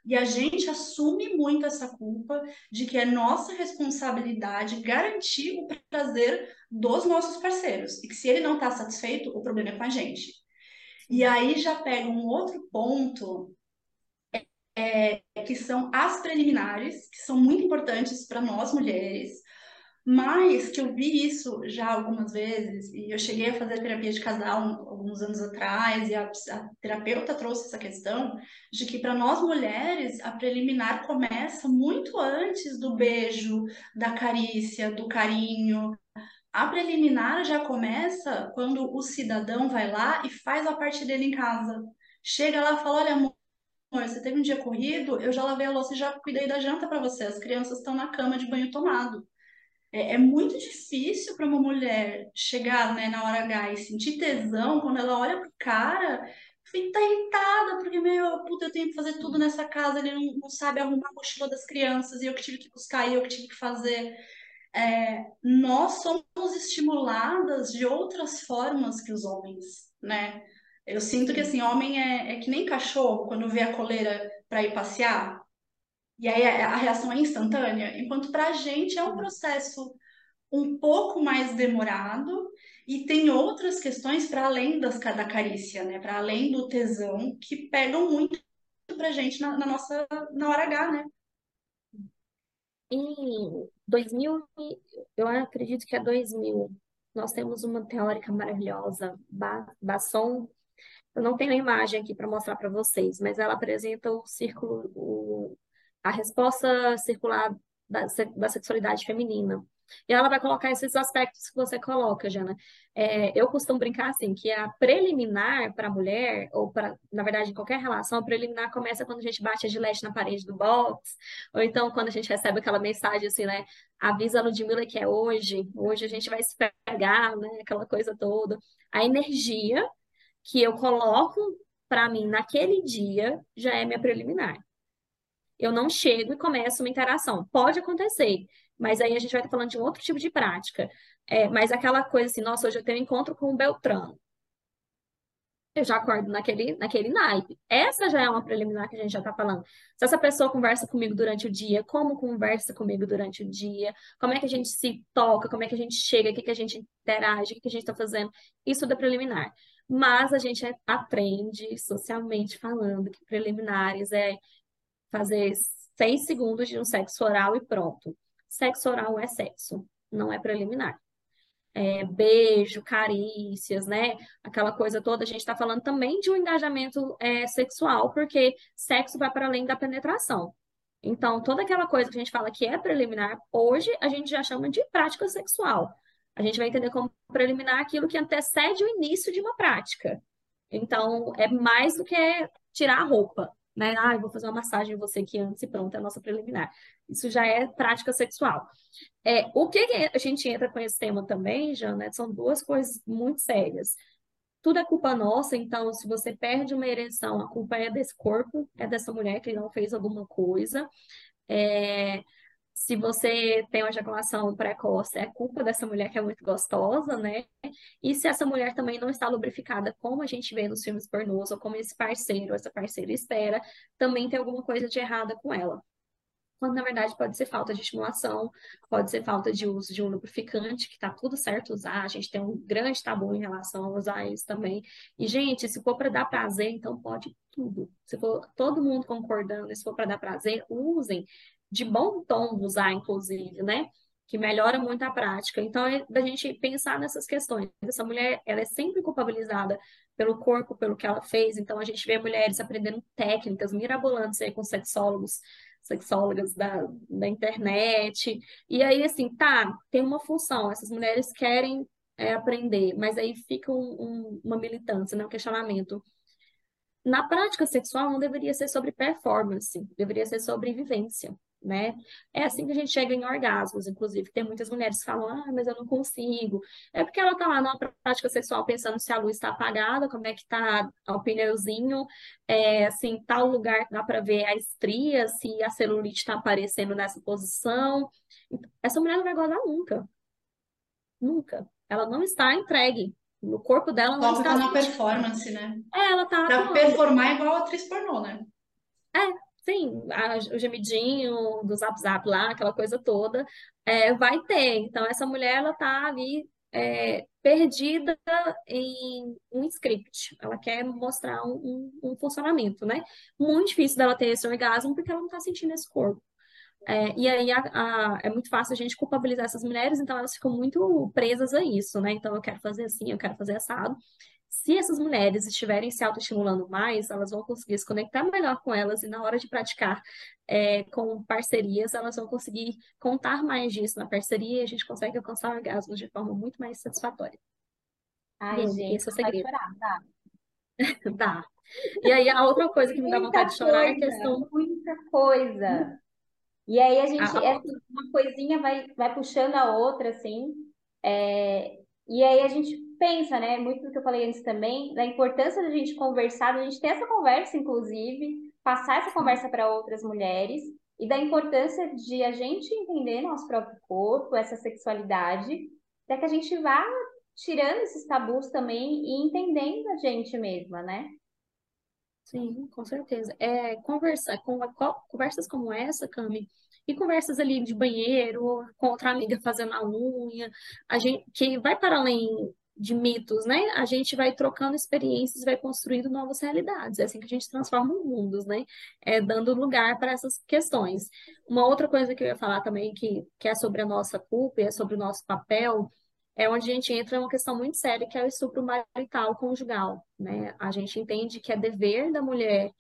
E a gente assume muito essa culpa de que é nossa responsabilidade garantir o prazer dos nossos parceiros. E que se ele não está satisfeito, o problema é com a gente. E aí já pega um outro ponto, é, que são as preliminares, que são muito importantes para nós mulheres, mas que eu vi isso já algumas vezes, e eu cheguei a fazer terapia de casal alguns anos atrás, e a, a terapeuta trouxe essa questão de que para nós mulheres a preliminar começa muito antes do beijo, da carícia, do carinho. A preliminar já começa quando o cidadão vai lá e faz a parte dele em casa. Chega lá e fala: Olha, amor, você teve um dia corrido, eu já lavei a louça e já cuidei da janta para você. As crianças estão na cama de banho tomado. É, é muito difícil para uma mulher chegar né, na hora H e sentir tesão quando ela olha pro cara fica irritada, porque, meu, puta, eu tenho que fazer tudo nessa casa, ele não, não sabe arrumar a mochila das crianças, e eu que tive que buscar, e eu que tive que fazer. É, nós somos estimuladas de outras formas que os homens, né? Eu sinto que, assim, homem é, é que nem cachorro, quando vê a coleira para ir passear, e aí a, reação é instantânea, enquanto para a gente é um processo um pouco mais demorado e tem outras questões para além das, da carícia, né? Para além do tesão, que pegam muito para a gente na, na, nossa na hora H, né? Em 2000, eu acredito que é 2000, nós temos uma teórica maravilhosa, Basson. Eu não tenho a imagem aqui para mostrar para vocês, mas ela apresenta o círculo, o a resposta circular da, da sexualidade feminina. E ela vai colocar esses aspectos que você coloca, Jana. É, eu costumo brincar assim, que a preliminar para a mulher, ou para, na verdade, em qualquer relação, a preliminar começa quando a gente bate a gilete na parede do box, ou então quando a gente recebe aquela mensagem assim, né? Avisa a Ludmilla que é hoje, hoje a gente vai se pegar, né? Aquela coisa toda. A energia que eu coloco para mim naquele dia já é minha preliminar eu não chego e começo uma interação. Pode acontecer, mas aí a gente vai estar falando de um outro tipo de prática. É, mas aquela coisa assim, nossa, hoje eu tenho um encontro com o Beltrano. Eu já acordo naquele, naquele naipe. Essa já é uma preliminar que a gente já está falando. Se essa pessoa conversa comigo durante o dia, como conversa comigo durante o dia, como é que a gente se toca, como é que a gente chega, o que, que a gente interage, o que, que a gente está fazendo, isso é preliminar. Mas a gente aprende, socialmente falando, que preliminares é fazer seis segundos de um sexo oral e pronto. Sexo oral é sexo, não é preliminar. É, beijo, carícias, né? Aquela coisa toda, a gente está falando também de um engajamento é, sexual, porque sexo vai para além da penetração. Então, toda aquela coisa que a gente fala que é preliminar, hoje a gente já chama de prática sexual. A gente vai entender como preliminar aquilo que antecede o início de uma prática. Então, é mais do que tirar a roupa né? Ah, eu vou fazer uma massagem em você aqui antes e pronto, é a nossa preliminar. Isso já é prática sexual. É, o que a gente entra com esse tema também, Jana, são duas coisas muito sérias. Tudo é culpa nossa, então se você perde uma ereção, a culpa é desse corpo, é dessa mulher que não fez alguma coisa. É, se você tem uma ejaculação precoce, é culpa dessa mulher que é muito gostosa, né? E se essa mulher também não está lubrificada, como a gente vê nos filmes pornôs, ou como esse parceiro, essa parceira espera, também tem alguma coisa de errada com ela. quando na verdade pode ser falta de estimulação, pode ser falta de uso de um lubrificante, que está tudo certo usar, a gente tem um grande tabu em relação a usar isso também. E, gente, se for para dar prazer, então pode tudo. Se for todo mundo concordando, se for para dar prazer, usem. De bom tom usar, inclusive, né? Que melhora muito a prática. Então, é da gente pensar nessas questões. Essa mulher, ela é sempre culpabilizada pelo corpo, pelo que ela fez. Então, a gente vê mulheres aprendendo técnicas mirabolantes aí com sexólogos sexólogas da, da internet. E aí, assim, tá, tem uma função, essas mulheres querem é, aprender, mas aí fica um, um, uma militância, né, um questionamento. Na prática sexual, não deveria ser sobre performance, deveria ser sobre vivência né? É assim que a gente chega em orgasmos, inclusive. Tem muitas mulheres que falam, ah, mas eu não consigo. É porque ela tá lá numa prática sexual pensando se a luz está apagada, como é que tá o pneuzinho, é, assim, tal lugar dá para ver a estria, se a celulite está aparecendo nessa posição. Essa mulher não vai gozar nunca. Nunca. Ela não está entregue. No corpo dela não Só está. tá na performance, né? É, ela tá Pra performar igual a atriz pornô, né? É, sim, a- o gemidinho do Zap Zap lá, aquela coisa toda, é, vai ter. Então, essa mulher, ela tá ali é, perdida em um script. Ela quer mostrar um, um, um funcionamento, né? Muito difícil dela ter esse orgasmo porque ela não tá sentindo esse corpo. É, e aí a, a- é muito fácil a gente culpabilizar essas mulheres, então elas ficam muito presas a isso, né? Então eu quero fazer assim, eu quero fazer assado. Se essas mulheres estiverem se autoestimulando mais, elas vão conseguir se conectar melhor com elas e na hora de praticar é, com parcerias, elas vão conseguir contar mais disso na parceria e a gente consegue alcançar orgasmos de forma muito mais satisfatória. Ai, gente, esse é o segredo. chorar, tá? <laughs> Dá. E aí a outra coisa que me dá vontade de chorar é a coisa, questão. muita coisa. E aí a gente, A, é assim, uma coisinha vai, vai puxando a outra, assim. É, e aí a gente pensa, né? Muito do que eu falei antes também, da importância da gente conversar, da gente ter essa conversa, inclusive, passar essa conversa para outras mulheres, e da importância de a gente entender nosso próprio corpo, essa sexualidade, para que a gente vá tirando esses tabus também e entendendo a gente mesma, né? Sim, com certeza. É, conversa, com, co- conversas como essa, Cami, e conversas ali de banheiro, com outra amiga fazendo a unha, a gente, que vai para além de mitos, né? A gente vai trocando experiências, vai construindo novas realidades. É assim que a gente transforma os mundos, né? É dando lugar para essas questões. Uma outra coisa que eu ia falar também, que, que é sobre a nossa culpa e é sobre o nosso papel, é onde a gente entra uma questão muito séria, que é o estupro marital conjugal, né? A gente entende que é dever da mulher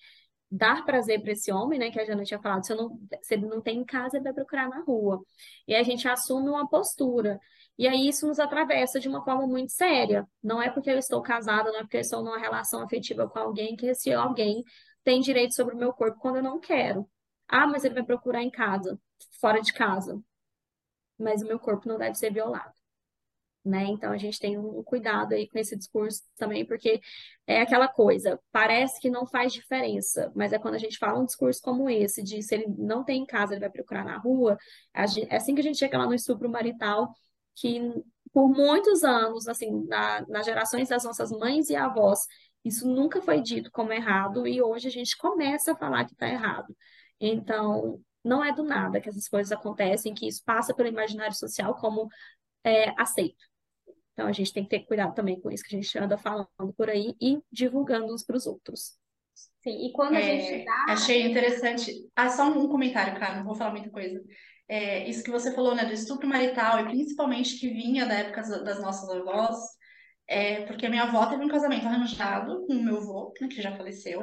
dar prazer para esse homem, né? Que a Jana tinha falado, se, não, se ele não tem em casa, ele vai procurar na rua. E a gente assume uma postura. E aí isso nos atravessa de uma forma muito séria. Não é porque eu estou casada, não é porque eu estou numa relação afetiva com alguém que esse alguém tem direito sobre o meu corpo quando eu não quero. Ah, mas ele vai procurar em casa, fora de casa. Mas o meu corpo não deve ser violado né? Então a gente tem um cuidado aí com esse discurso também, porque é aquela coisa, parece que não faz diferença, mas é quando a gente fala um discurso como esse, de se ele não tem em casa, ele vai procurar na rua, é assim que a gente chega lá no estupro marital, que por muitos anos, assim, na, nas gerações das nossas mães e avós, isso nunca foi dito como errado, e hoje a gente começa a falar que está errado. Então, não é do nada que essas coisas acontecem, que isso passa pelo imaginário social como é, aceito. Então a gente tem que ter cuidado também com isso que a gente anda falando por aí e divulgando uns para os outros. Sim, e quando a gente É, dá. achei interessante. Ah, só um comentário, cara, não vou falar muita coisa. É, isso que você falou, né, do estupro marital, e principalmente que vinha da época das nossas avós, é porque a minha avó teve um casamento arranjado com o meu avô, né, que já faleceu.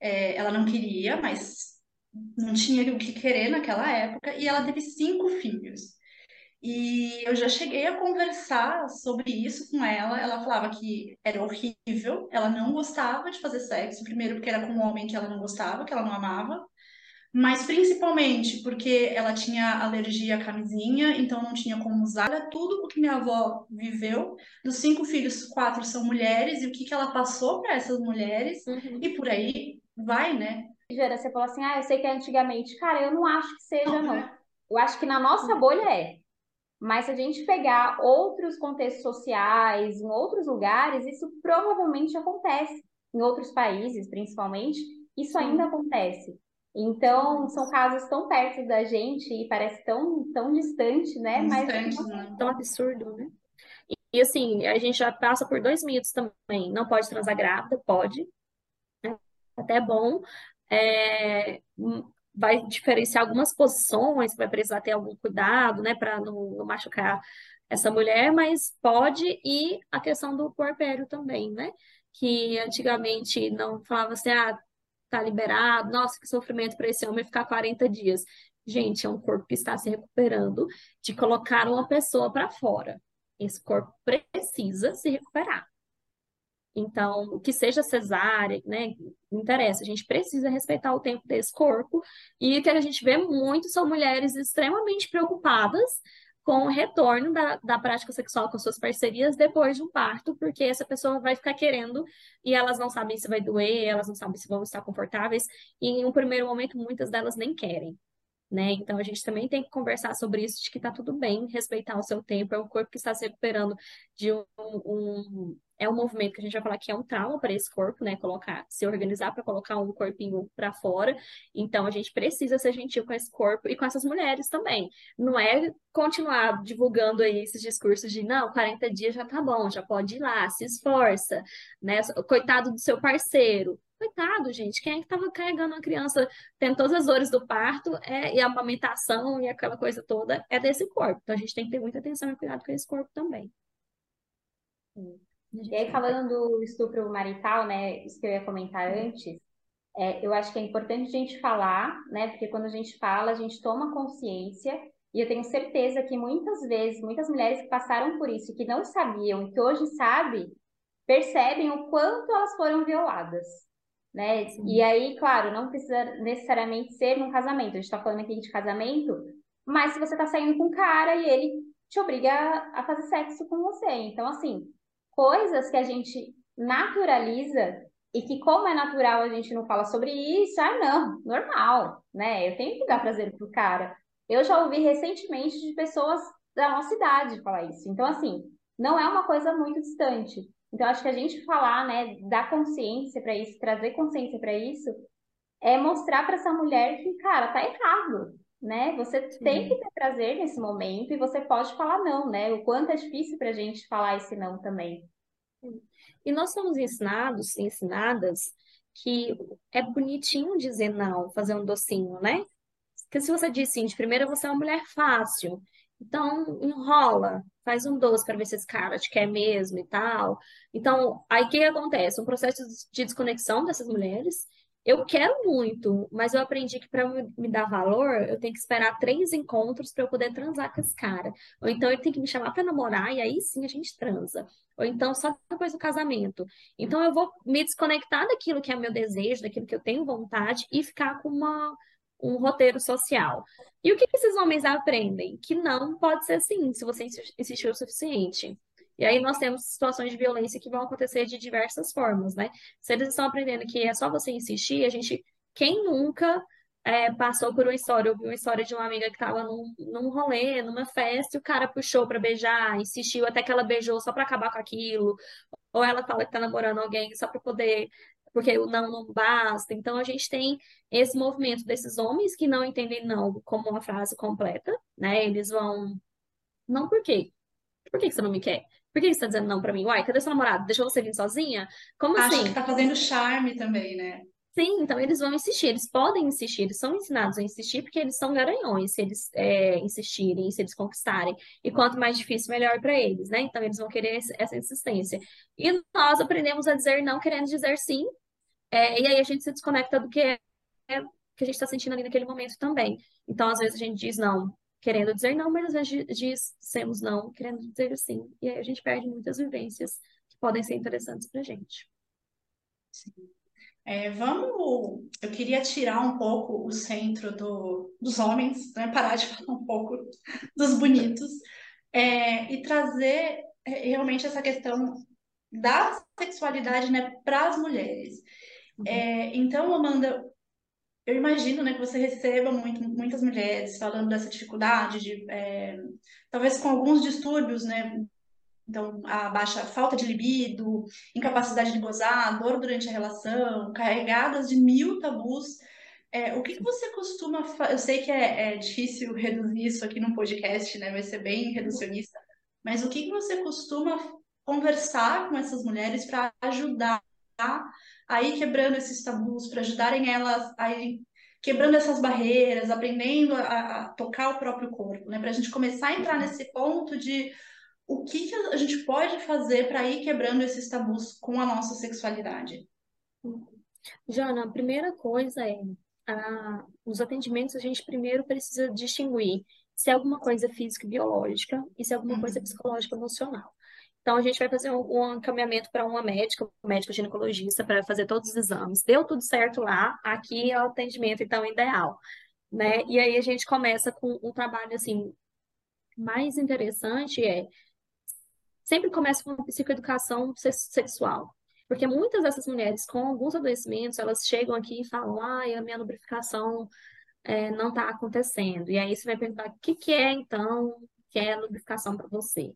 É, ela não queria, mas não tinha o que querer naquela época, e ela teve cinco filhos. E eu já cheguei a conversar sobre isso com ela. Ela falava que era horrível, ela não gostava de fazer sexo, primeiro porque era com um homem que ela não gostava, que ela não amava, mas principalmente porque ela tinha alergia à camisinha, então não tinha como usar. Era tudo o que minha avó viveu. Dos cinco filhos, quatro são mulheres, e o que que ela passou para essas mulheres, Uhum. e por aí vai, né? Jana, você falou assim, ah, eu sei que é antigamente. Cara, eu não acho que seja, Não, não. é. Eu acho que na nossa bolha é. Mas se a gente pegar outros contextos sociais, em outros lugares, isso provavelmente acontece. Em outros países, principalmente, isso ainda acontece. Então, são casos tão perto da gente e parece tão, tão distante, né? Mas Distante, né? Tão absurdo, né? E, e, assim, a gente já passa por dois mitos também. Não pode transar grávida? Pode. né? Até é bom. É, hum, vai diferenciar algumas posições, vai precisar ter algum cuidado, né, para não, não machucar essa mulher, mas pode, e a questão do puerpério também, né? Que antigamente não falava assim, ah, tá liberado, nossa, que sofrimento para esse homem ficar 40 dias. Gente, é um corpo que está se recuperando de colocar uma pessoa para fora. Esse corpo precisa se recuperar. Então, que seja cesárea, né? Não interessa, a gente precisa respeitar o tempo desse corpo. E o que a gente vê muito são mulheres extremamente preocupadas com o retorno da, da prática sexual com suas parcerias depois de um parto, porque essa pessoa vai ficar querendo e elas não sabem se vai doer, elas não sabem se vão estar confortáveis, e em um primeiro momento muitas delas nem querem. Né? Então a gente também tem que conversar sobre isso, de que está tudo bem, respeitar o seu tempo, é um corpo que está se recuperando de um, um é um movimento que a gente vai falar que é um trauma para esse corpo, né? Colocar, se organizar para colocar um corpinho para fora. Então a gente precisa ser gentil com esse corpo e com essas mulheres também. Não é continuar divulgando aí esses discursos de não, 40 dias já tá bom, já pode ir lá, se esforça, né? Coitado do seu parceiro. Coitado, gente, quem é que estava carregando a criança, tendo todas as dores do parto é, e a amamentação e aquela coisa toda é desse corpo. Então a gente tem que ter muita atenção e cuidado com esse corpo também. E aí, falando do estupro marital, né, isso que eu ia comentar antes, é, eu acho que é importante a gente falar, né, porque quando a gente fala, a gente toma consciência, e eu tenho certeza que muitas vezes, muitas mulheres que passaram por isso, que não sabiam e que hoje sabem, percebem o quanto elas foram violadas, né? Sim. E aí, claro, não precisa necessariamente ser num casamento, a gente está falando aqui de casamento, mas se você está saindo com um cara e ele te obriga a fazer sexo com você, então, assim, coisas que a gente naturaliza e que, como é natural, a gente não fala sobre isso, ah, não, normal, né? Eu tenho que dar prazer pro cara. Eu já ouvi recentemente de pessoas da nossa idade falar isso. Então, assim, não é uma coisa muito distante. Então, acho que a gente falar, né, dar consciência para isso, trazer consciência para isso, é mostrar para essa mulher que, cara, tá errado, né? Você Sim. tem que ter prazer nesse momento e você pode falar não, né? O quanto é difícil para a gente falar esse não também. E nós somos ensinados, ensinadas, que é bonitinho dizer não, fazer um docinho, né? Porque se você diz sim, de primeira você é uma mulher fácil, então enrola, faz um doce para ver se esse cara te quer mesmo e tal. Então, aí o que acontece? Um processo de desconexão dessas mulheres eu quero muito, mas eu aprendi que para me dar valor, eu tenho que esperar três encontros para eu poder transar com esse cara. Ou então ele tem que me chamar para namorar e aí sim a gente transa. Ou então só depois do casamento. Então eu vou me desconectar daquilo que é meu desejo, daquilo que eu tenho vontade e ficar com uma, um roteiro social. E o que, esses homens aprendem? Que não pode ser assim, se você insistir o suficiente. E aí nós temos situações de violência que vão acontecer de diversas formas, né? Se eles estão aprendendo que é só você insistir, a gente, quem nunca é, passou por uma história, ouviu uma história de uma amiga que estava num, num rolê, numa festa, e o cara puxou para beijar, insistiu até que ela beijou só para acabar com aquilo, ou ela fala que tá namorando alguém só para poder porque o não não basta. Então a gente tem esse movimento desses homens que não entendem não como uma frase completa, né? Eles vão não por quê? Por que você não me quer? Por que você tá dizendo não pra mim? Uai, cadê seu namorado? Deixou você vir sozinha? Como Acho assim? que tá fazendo charme também, né? Sim, então eles vão insistir, eles podem insistir, eles são ensinados a insistir porque eles são garanhões, se eles é, insistirem, se eles conquistarem. E quanto mais difícil, melhor para eles, né? Então eles vão querer essa insistência. E nós aprendemos a dizer não, querendo dizer sim, é, e aí a gente se desconecta do que é, que a gente está sentindo ali naquele momento também. Então, às vezes a gente diz não querendo dizer não, mas às vezes dizemos não, querendo dizer sim. E aí a gente perde muitas vivências que podem ser interessantes para a gente. Sim. É, vamos. Eu queria tirar um pouco o centro do, dos homens, né? parar de <laughs> falar um pouco dos bonitos, é, e trazer é, realmente essa questão da sexualidade né, para as mulheres. Uhum. É, então, Amanda, eu imagino, né, que você receba muito, muitas mulheres falando dessa dificuldade, de, é, talvez com alguns distúrbios, né? Então, a baixa falta de libido, incapacidade de gozar, dor durante a relação, carregadas de mil tabus É, o que, que você costuma? Eu sei que é, é difícil reduzir isso aqui no podcast, né? Vai ser bem reducionista, mas o que, que você costuma conversar com essas mulheres para ajudar a ir quebrando esses tabus, para ajudarem elas a ir quebrando essas barreiras, aprendendo a, a tocar o próprio corpo, né? Para a gente começar a entrar nesse ponto de o que, que a gente pode fazer para ir quebrando esses tabus com a nossa sexualidade. Jana, a primeira coisa é, a, os atendimentos a gente primeiro precisa distinguir se é alguma coisa física e biológica e se é alguma coisa uhum. psicológica emocional. Então, a gente vai fazer um, um encaminhamento para uma médica, um médico ginecologista, para fazer todos os exames. Deu tudo certo lá, aqui é o atendimento, então, ideal. Né? E aí a gente começa com um trabalho, assim, mais interessante é, sempre começa com psicoeducação sexual. Porque muitas dessas mulheres com alguns adoecimentos, elas chegam aqui e falam, ai, a minha lubrificação é, não está acontecendo. E aí você vai perguntar, o que, que é, então, que é lubrificação para você?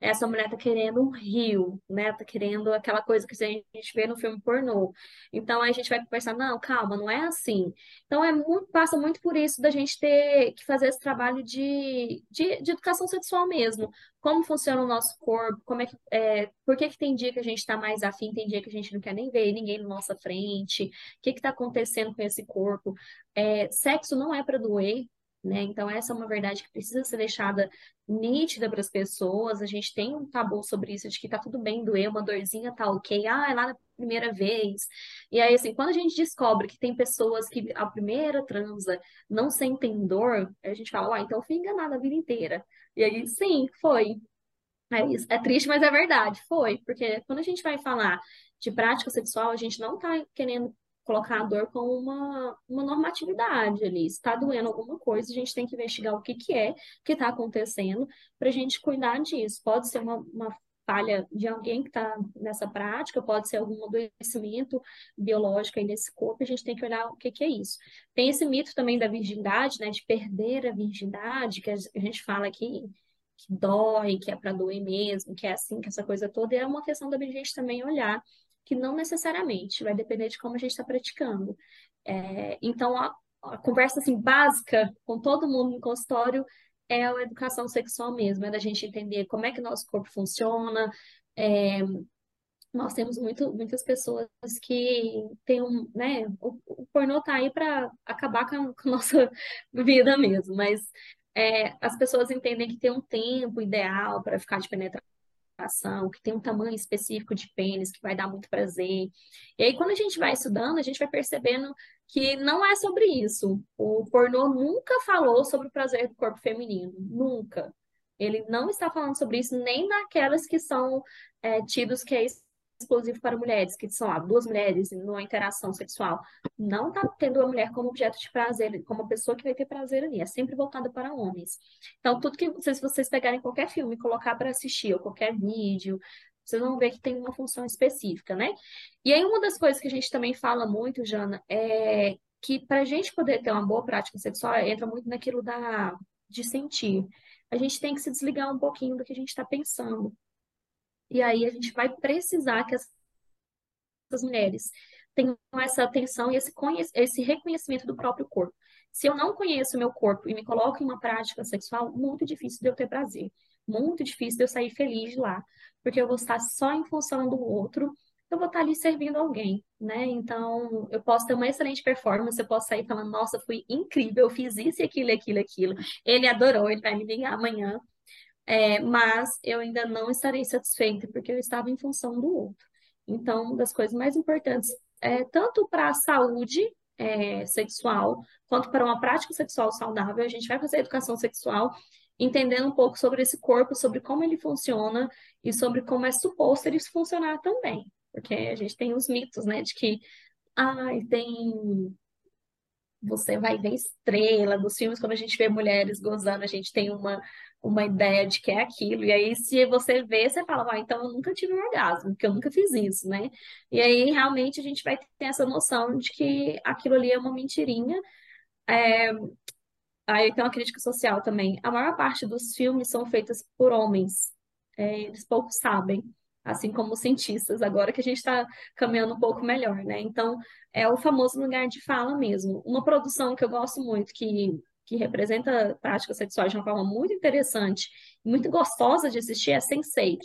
Essa mulher tá querendo um rio, né? Tá querendo aquela coisa que a gente vê no filme pornô. Então aí a gente vai conversar, não, calma, não é assim. Então é muito, passa muito por isso da gente ter que fazer esse trabalho de, de, de educação sexual mesmo. Como funciona o nosso corpo, como é que, é, por que que tem dia que a gente está mais afim, tem dia que a gente não quer nem ver ninguém na nossa frente, o que que tá acontecendo com esse corpo. É, sexo não é para doer, né? Então, essa é uma verdade que precisa ser deixada nítida para as pessoas. A gente tem um tabu sobre isso, de que tá tudo bem doer, uma dorzinha tá ok, ah, é lá na primeira vez. E aí, assim, quando a gente descobre que tem pessoas que a primeira transa não sentem dor, a gente fala, ah, então fui enganada a vida inteira. E aí, sim, foi. É, isso. é triste, mas é verdade, foi. Porque quando a gente vai falar de prática sexual, a gente não tá querendo colocar a dor como uma, uma normatividade ali. Se está doendo alguma coisa, a gente tem que investigar o que, que é que está acontecendo para a gente cuidar disso. Pode ser uma, uma falha de alguém que está nessa prática, pode ser algum adoecimento biológico aí nesse corpo, a gente tem que olhar o que, que é isso. Tem esse mito também da virgindade, né, de perder a virgindade, que a gente fala aqui que dói, que é para doer mesmo, que é assim, que essa coisa toda, é uma questão da gente também olhar que não necessariamente, vai depender de como a gente está praticando. É, então, a, a, conversa assim, básica com todo mundo no consultório é a educação sexual mesmo, é da gente entender como é que nosso corpo funciona. É, nós temos muito, muitas pessoas que têm um, né, o, o pornô tá aí para acabar com a, com a, nossa <laughs> vida mesmo, mas é, as pessoas entendem que tem um tempo ideal para ficar de penetração que tem um tamanho específico de pênis, que vai dar muito prazer. E aí, quando a gente vai estudando, a gente vai percebendo que não é sobre isso. O pornô nunca falou sobre o prazer do corpo feminino, nunca. Ele não está falando sobre isso nem naquelas que são é, tidos que é exclusivo para mulheres, que são lá, duas mulheres numa interação sexual. Não está tendo a mulher como objeto de prazer, como pessoa que vai ter prazer ali. É sempre voltada para homens. Então, tudo que se vocês pegarem qualquer filme e colocar para assistir, ou qualquer vídeo, vocês vão ver que tem uma função específica, né? E aí, uma das coisas que a gente também fala muito, Jana, é que para a gente poder ter uma boa prática sexual, entra muito naquilo da, de sentir. A gente tem que se desligar um pouquinho do que a gente está pensando. E aí a gente vai precisar que essas mulheres tenham essa atenção e esse, esse reconhecimento do próprio corpo. Se eu não conheço o meu corpo e me coloco em uma prática sexual, muito difícil de eu ter prazer. Muito difícil de eu sair feliz de lá, porque eu vou estar só em função do outro, eu vou estar ali servindo alguém, né? Então, eu posso ter uma excelente performance, eu posso sair falando, nossa, fui incrível, eu fiz isso, aquilo, aquilo, aquilo. Ele adorou, ele vai me ligar amanhã é, mas eu ainda não estarei satisfeita porque eu estava em função do outro. Então, uma das coisas mais importantes, é, tanto para a saúde é, sexual, quanto para uma prática sexual saudável, a gente vai fazer educação sexual entendendo um pouco sobre esse corpo, sobre como ele funciona e sobre como é suposto ele funcionar também. Porque a gente tem os mitos, né, de que ai, tem você vai ver estrela dos filmes, quando a gente vê mulheres gozando, a gente tem uma, uma ideia de que é aquilo. E aí, se você vê, você fala, ah, então eu nunca tive um orgasmo, porque eu nunca fiz isso, né? E aí, realmente, a gente vai ter essa noção de que aquilo ali é uma mentirinha. É... Aí tem uma crítica social também. A maior parte dos filmes são feitos por homens. É, eles poucos sabem. assim como os cientistas, agora que a gente está caminhando um pouco melhor, né? Então, é o famoso lugar de fala mesmo. Uma produção que eu gosto muito, que, que representa práticas sexuais de uma forma muito interessante, muito gostosa de assistir, é Sense8,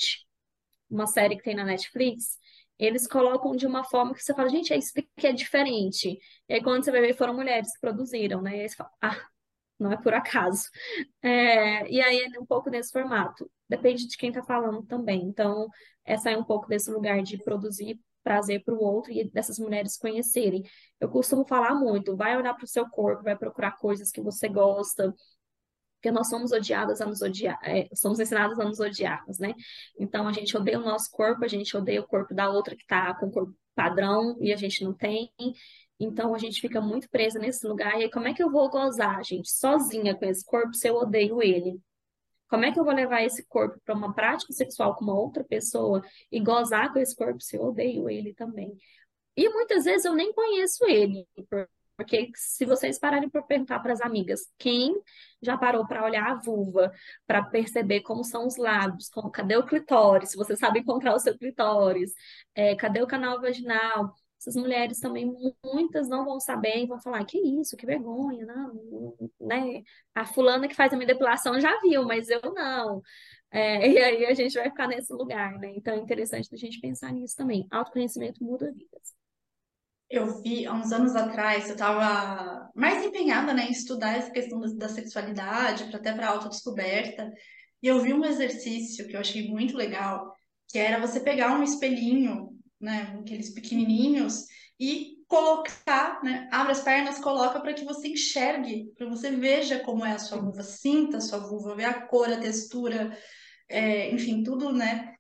uma série que tem na Netflix. Eles colocam de uma forma que você fala, gente, é isso que é diferente. E aí, quando você vai ver, foram mulheres que produziram, né? E aí você fala, ah, não é por acaso. É, e aí é um pouco nesse formato. Depende de quem está falando também. Então, essa é um pouco desse lugar de produzir prazer para o outro e dessas mulheres conhecerem. Eu costumo falar muito, vai olhar para o seu corpo, vai procurar coisas que você gosta, porque nós somos odiadas a nos odiar, é, somos ensinadas a nos odiarmos, né? Então a gente odeia o nosso corpo, a gente odeia o corpo da outra que está com o corpo padrão e a gente não tem. Então a gente fica muito presa nesse lugar. E aí, como é que eu vou gozar, gente, sozinha com esse corpo se eu odeio ele? Como é que eu vou levar esse corpo para uma prática sexual com uma outra pessoa e gozar com esse corpo se eu odeio ele também? E muitas vezes eu nem conheço ele, porque se vocês pararem para perguntar para as amigas, quem já parou para olhar a vulva, para perceber como são os lábios, como, cadê o clitóris, se você sabe encontrar o seu clitóris, é, cadê o canal vaginal, essas mulheres também, muitas não vão saber e vão falar, que isso, que vergonha, não, né? A fulana que faz a minha depilação já viu, mas eu não. É, <laughs> e aí a gente vai ficar nesse lugar, né? Então é interessante a gente pensar nisso também. Autoconhecimento muda vidas. Eu vi há uns anos atrás, eu estava mais empenhada, né, em estudar essa questão da, da sexualidade, até para autodescoberta, e eu vi um exercício que eu achei muito legal, que era você pegar um espelhinho né, aqueles pequenininhos, e colocar, né, abre as pernas, coloca para que você enxergue, para você veja como é a sua vulva, sinta a sua vulva, vê a cor, a textura, é, enfim, tudo, né?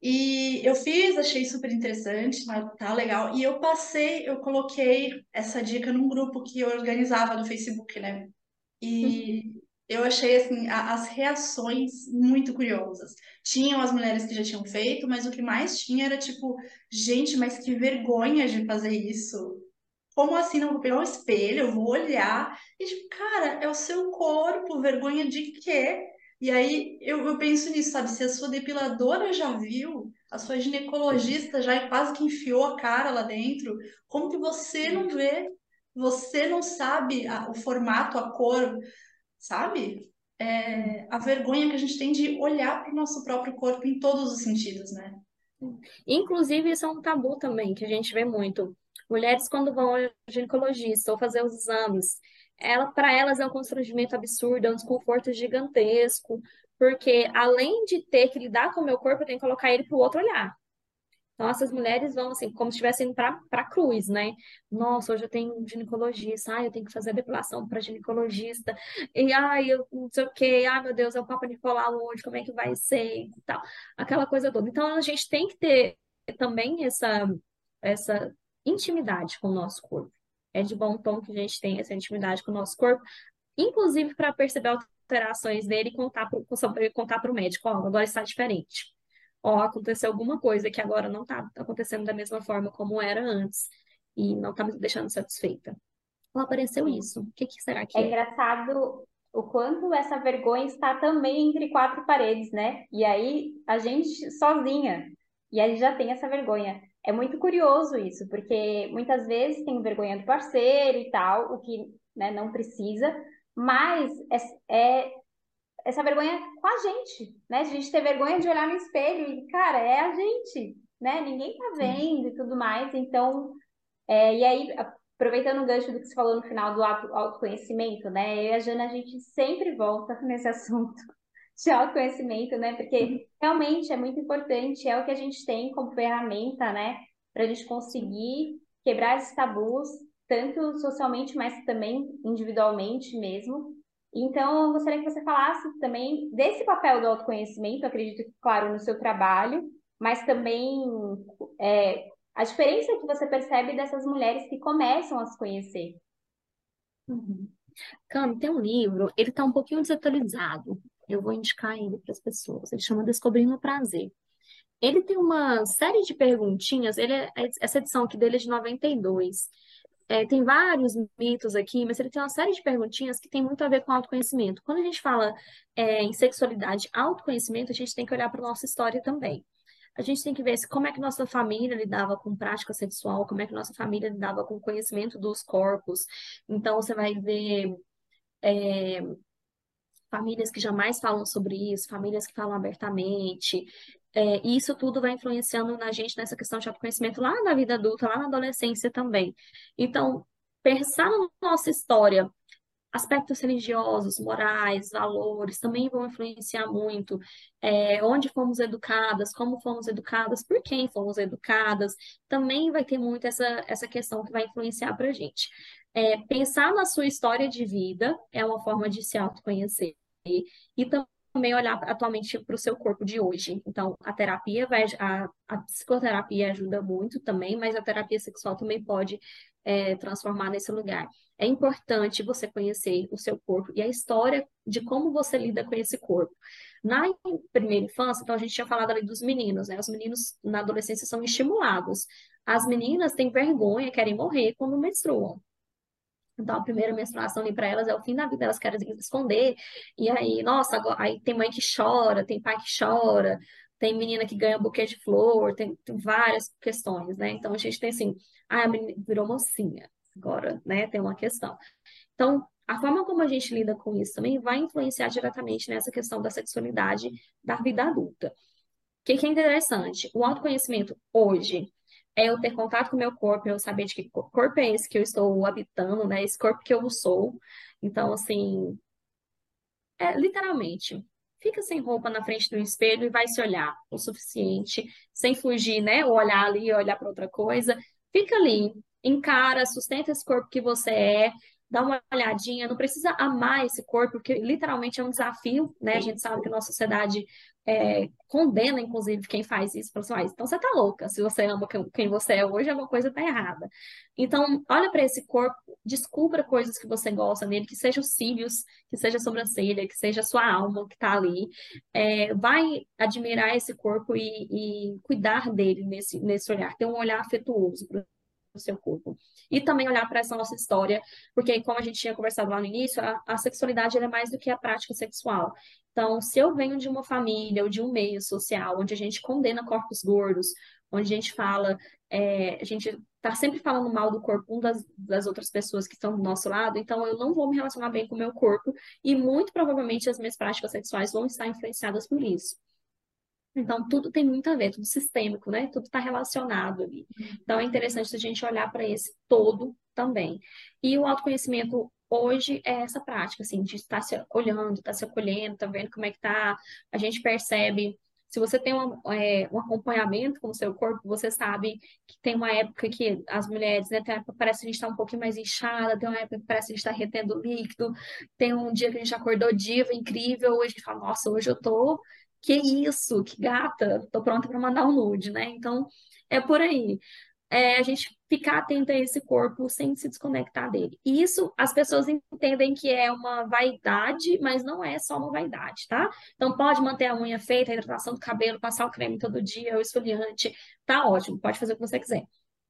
E eu fiz, achei super interessante, tá legal. E eu passei, eu coloquei essa dica num grupo que eu organizava no Facebook, né? E uhum eu achei assim a, as reações muito curiosas. Tinham as mulheres que já tinham feito, mas o que mais tinha era tipo, gente, mas que vergonha de fazer isso. Como assim? Não vou pegar um espelho, eu vou olhar. E tipo, cara, é o seu corpo, vergonha de quê? E aí eu, eu penso nisso, sabe? Se a sua depiladora já viu, a sua ginecologista já quase que enfiou a cara lá dentro, como que você não vê? Você não sabe a, o formato, a cor, sabe? É, a vergonha que a gente tem de olhar para o nosso próprio corpo em todos os sentidos, né? Inclusive, isso é um tabu também, que a gente vê muito. Mulheres, quando vão ao ginecologista ou fazer os exames, ela, para elas é um constrangimento absurdo, é um desconforto gigantesco, porque além de ter que lidar com o meu corpo, eu tenho que colocar ele para o outro olhar. Então, essas mulheres vão assim, como se estivessem indo para a cruz, né? Nossa, hoje eu tenho um ginecologista, ai, eu tenho que fazer a depilação para ginecologista, e ai, eu não sei o quê, ai, meu Deus, é o Papa Nicolau hoje, como é que vai ser e tal, aquela coisa toda. Então, a gente tem que ter também essa, essa intimidade com o nosso corpo. É de bom tom que a gente tem essa intimidade com o nosso corpo, inclusive para perceber alterações dele e contar para o médico, ó, agora está diferente ó, aconteceu alguma coisa que agora não está acontecendo da mesma forma como era antes e não está me deixando satisfeita. Ou apareceu isso? O que, que será que é? É engraçado o quanto essa vergonha está também entre quatro paredes, né? E aí a gente sozinha, e aí já tem essa vergonha. É muito curioso isso, porque muitas vezes tem vergonha do parceiro e tal, o que né, não precisa, mas é, é essa vergonha com a gente, né? A gente ter vergonha de olhar no espelho e, cara, é a gente, né? Ninguém tá vendo e tudo mais. Então, é, e aí, aproveitando o gancho do que você falou no final do autoconhecimento, né? Eu e a Jana, a gente sempre volta <laughs> nesse assunto de autoconhecimento, né? Porque realmente é muito importante, é o que a gente tem como ferramenta, né? Para a gente conseguir quebrar esses tabus, tanto socialmente, mas também individualmente mesmo. Então, eu gostaria que você falasse também desse papel do autoconhecimento, acredito claro, no seu trabalho, mas também é, a diferença que você percebe dessas mulheres que começam a se conhecer. Uhum. Cami, tem um livro, ele está um pouquinho desatualizado. Eu vou indicar ele para as pessoas. Ele chama Descobrindo o Prazer. Ele tem uma série de perguntinhas. Ele é, essa edição aqui dele é de 92. É, tem vários mitos aqui, mas ele tem uma série de perguntinhas que tem muito a ver com autoconhecimento. Quando a gente fala é, em sexualidade, autoconhecimento, a gente tem que olhar para a nossa história também. a gente tem que ver como é que nossa família lidava com prática sexual, como é que nossa família lidava com conhecimento dos corpos. Então, você vai ver é, famílias que jamais falam sobre isso, famílias que falam abertamente. É, e isso tudo vai influenciando na gente nessa questão de autoconhecimento lá na vida adulta, lá na adolescência também. Então, pensar na nossa história aspectos religiosos, morais, valores também vão influenciar muito é, onde fomos educadas, como fomos educadas, por quem fomos educadas, também vai ter muito essa, essa questão que vai influenciar para a gente. É, pensar na sua história de vida é uma forma de se autoconhecer e também olhar atualmente para o seu corpo de hoje. Então, a terapia vai, a, a psicoterapia ajuda muito também, mas a terapia sexual também pode é, transformar nesse lugar. É importante você conhecer o seu corpo e a história de como você lida com esse corpo. Na primeira infância, então a gente tinha falado ali dos meninos, né? Os meninos na adolescência são estimulados. As meninas têm vergonha, querem morrer quando menstruam. Então, a primeira menstruação ali para elas é o fim da vida, elas querem esconder. E aí, nossa, agora, aí tem mãe que chora, tem pai que chora, tem menina que ganha buquê de flor, tem, tem várias questões, né? Então, a gente tem assim, ah, a menina virou mocinha agora, né? Tem uma questão. Então, a forma como a gente lida com isso também vai influenciar diretamente nessa questão da sexualidade da vida adulta. O que, que é interessante? O autoconhecimento hoje é eu ter contato com o meu corpo, eu saber de que corpo é esse que eu estou habitando, né? Esse corpo que eu sou. Então, assim, é literalmente, fica sem roupa na frente do espelho e vai se olhar o suficiente, sem fugir, né? Ou olhar ali olhar para outra coisa. Fica ali, encara, sustenta esse corpo que você é, dá uma olhadinha, não precisa amar esse corpo, porque literalmente é um desafio, né? A gente sabe que a nossa sociedade é, condena, inclusive, quem faz isso. Fala assim, ah, então você tá louca. Se você ama quem você é hoje, alguma coisa tá errada. Então, olha para esse corpo, descubra coisas que você gosta nele, que sejam os cílios, que seja a sobrancelha, que seja a sua alma que tá ali. É, vai admirar esse corpo e, e, cuidar dele nesse, nesse olhar, ter um olhar afetuoso do seu corpo. E também olhar para essa nossa história, porque como a gente tinha conversado lá no início, a, a sexualidade é mais do que a prática sexual. Então, se eu venho de uma família ou de um meio social onde a gente condena corpos gordos, onde a gente fala, é, a gente está sempre falando mal do corpo um das, das outras pessoas que estão do nosso lado, então eu não vou me relacionar bem com o meu corpo e muito provavelmente as minhas práticas sexuais vão estar influenciadas por isso. Então, tudo tem muito a ver, tudo sistêmico, né? Tudo está relacionado ali. Então, é interessante a gente olhar para esse todo também. E o autoconhecimento hoje é essa prática, assim, de estar se olhando, estar se acolhendo, tá vendo como é que tá. A gente percebe, se você tem um, é, um acompanhamento com o seu corpo, você sabe que tem uma época que as mulheres, né, tem uma época que parece que a gente está um pouquinho mais inchada, tem uma época que parece que a gente está retendo líquido, tem um dia que a gente acordou diva, incrível, hoje a gente fala, nossa, hoje eu tô que isso, que gata, tô pronta para mandar um nude, né? Então, é por aí. É a gente ficar atento a esse corpo sem se desconectar dele. E isso as pessoas entendem que é uma vaidade, mas não é só uma vaidade, tá? Então pode manter a unha feita, a hidratação do cabelo, passar o creme todo dia, o esfoliante, tá ótimo, pode fazer o que você quiser.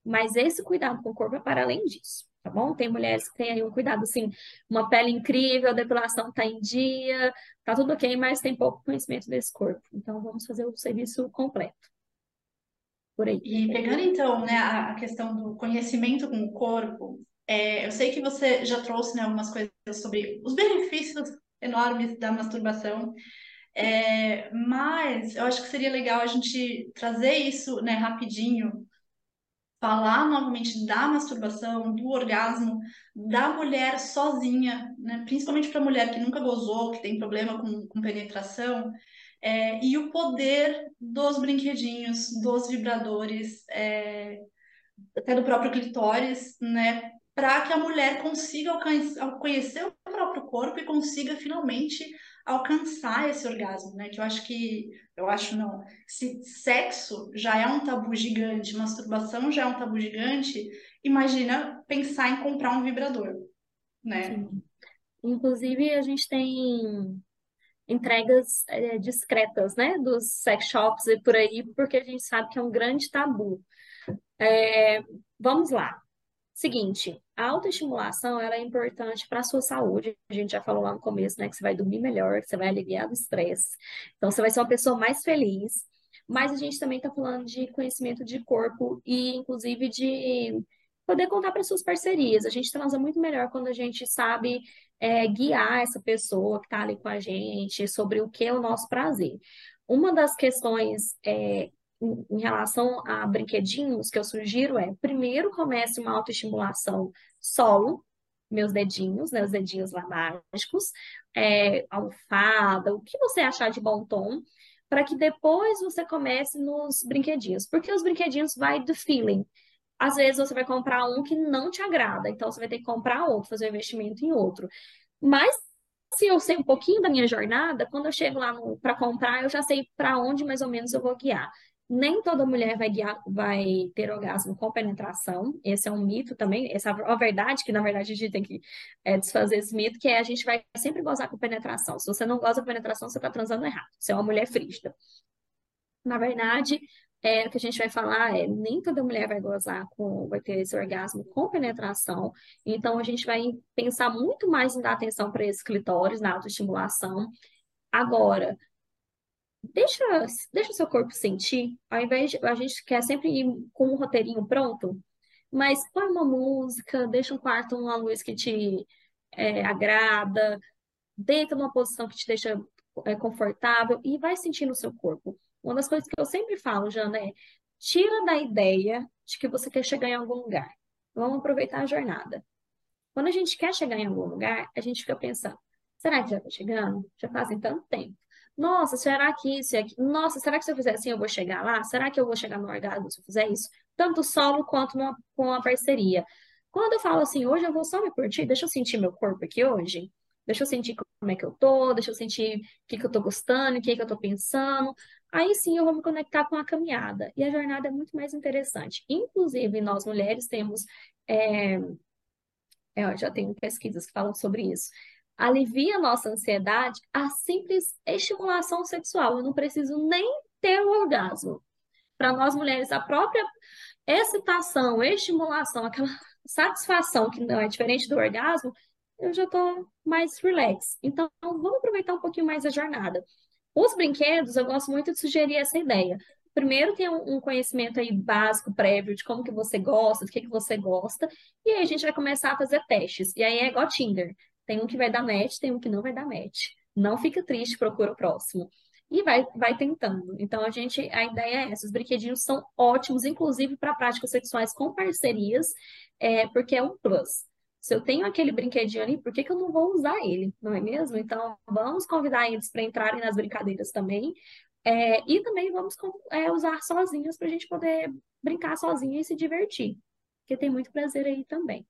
Mas esse cuidado com o corpo é para além disso tá bom? Tem mulheres que têm aí um cuidado, assim, uma pele incrível, a depilação tá em dia, tá tudo ok, mas tem pouco conhecimento desse corpo. Então, vamos fazer o serviço completo. Por aí. E pegando, então, né, a questão do conhecimento com o corpo, é, eu sei que você já trouxe, né, algumas coisas sobre os benefícios enormes da masturbação, é, mas eu acho que seria legal a gente trazer isso, né, rapidinho, falar novamente da masturbação, do orgasmo, da mulher sozinha, né? principalmente para a mulher que nunca gozou, que tem problema com, com penetração, é, e o poder dos brinquedinhos, dos vibradores, é, até do próprio clitóris, né? Para que a mulher consiga conhecer o próprio corpo e consiga finalmente alcançar esse orgasmo, né? Que eu acho que, eu acho não, se sexo já é um tabu gigante, masturbação já é um tabu gigante, imagina pensar em comprar um vibrador, né? Sim. Inclusive, a gente tem entregas é, discretas, né, dos sex shops e por aí, porque a gente sabe que é um grande tabu. É, vamos lá. Seguinte, a autoestimulação ela é importante para a sua saúde. A gente já falou lá no começo, né, que você vai dormir melhor, que você vai aliviar do estresse. Então, você vai ser uma pessoa mais feliz. mas a gente também está falando de conhecimento de corpo e, inclusive, de poder contar para suas parcerias. A gente transa muito melhor quando a gente sabe é, guiar essa pessoa que está ali com a gente sobre o que é o nosso prazer. Uma das questões é, em, relação a brinquedinhos que eu sugiro é, primeiro comece uma autoestimulação solo, meus dedinhos, né, os dedinhos lá mágicos, é, almofada, o que você achar de bom tom, para que depois você comece nos brinquedinhos, porque os brinquedinhos vai do feeling às vezes você vai comprar um que não te agrada, então você vai ter que comprar outro, fazer um investimento em outro. Mas se eu sei um pouquinho da minha jornada, quando eu chego lá para comprar, eu já sei para onde mais ou menos eu vou guiar. Nem toda mulher vai guiar, vai ter orgasmo com penetração. Esse é um mito também. Essa é a verdade, que na verdade a gente tem que é, desfazer esse mito, que é a gente vai sempre gozar com penetração. Se você não goza com penetração, você está transando errado. Você é uma mulher frígida. Na verdade, é, o que a gente vai falar é nem toda mulher vai gozar com, vai ter esse orgasmo com penetração. Então a gente vai pensar muito mais em dar atenção para esse clitóris na autoestimulação. Agora, deixa, deixa o seu corpo sentir, ao invés de a gente quer sempre ir com um roteirinho pronto, mas põe uma música, deixa um quarto, uma luz que te é, agrada, deita numa posição que te deixa é, confortável e vai sentindo o seu corpo. Uma das coisas que eu sempre falo, Jana, é tira da ideia de que você quer chegar em algum lugar. Vamos aproveitar a jornada. Quando a gente quer chegar em algum lugar, a gente fica pensando, será que já está chegando? Já fazem tanto tempo. Nossa, será que isso aqui? Nossa, será que se eu fizer assim eu vou chegar lá? Será que eu vou chegar no orgasmo se eu fizer isso? Tanto solo quanto numa, com uma parceria. Quando eu falo assim, hoje eu vou só me curtir, deixa eu sentir meu corpo aqui hoje. Deixa eu sentir como é que eu tô, deixa eu sentir o que, que eu tô gostando, o que, que eu tô pensando. Aí sim eu vou me conectar com a caminhada. E a jornada é muito mais interessante. Inclusive, nós mulheres temos. É, é, já tem pesquisas que falam sobre isso. Alivia a nossa ansiedade a simples estimulação sexual. Eu não preciso nem ter o orgasmo. Para nós mulheres, a própria excitação, estimulação, aquela satisfação que não é diferente do orgasmo, eu já estou mais relax. Então, vamos aproveitar um pouquinho mais a jornada. Os brinquedos, eu gosto muito de sugerir essa ideia. Primeiro, ter um conhecimento aí básico, prévio, de como que você gosta, do que que você gosta, e aí a gente vai começar a fazer testes. E aí é igual Tinder. Tem um que vai dar match, tem um que não vai dar match. Não fica triste, procura o próximo. E vai, vai tentando. Então, a gente, a ideia é essa. Os brinquedinhos são ótimos, inclusive para práticas sexuais com parcerias, é, porque é um plus. Se eu tenho aquele brinquedinho ali, por que, que eu não vou usar ele? Não é mesmo? Então, vamos convidar eles para entrarem nas brincadeiras também. É, e também vamos é, usar sozinhas para a gente poder brincar sozinha e se divertir. Porque tem muito prazer aí também.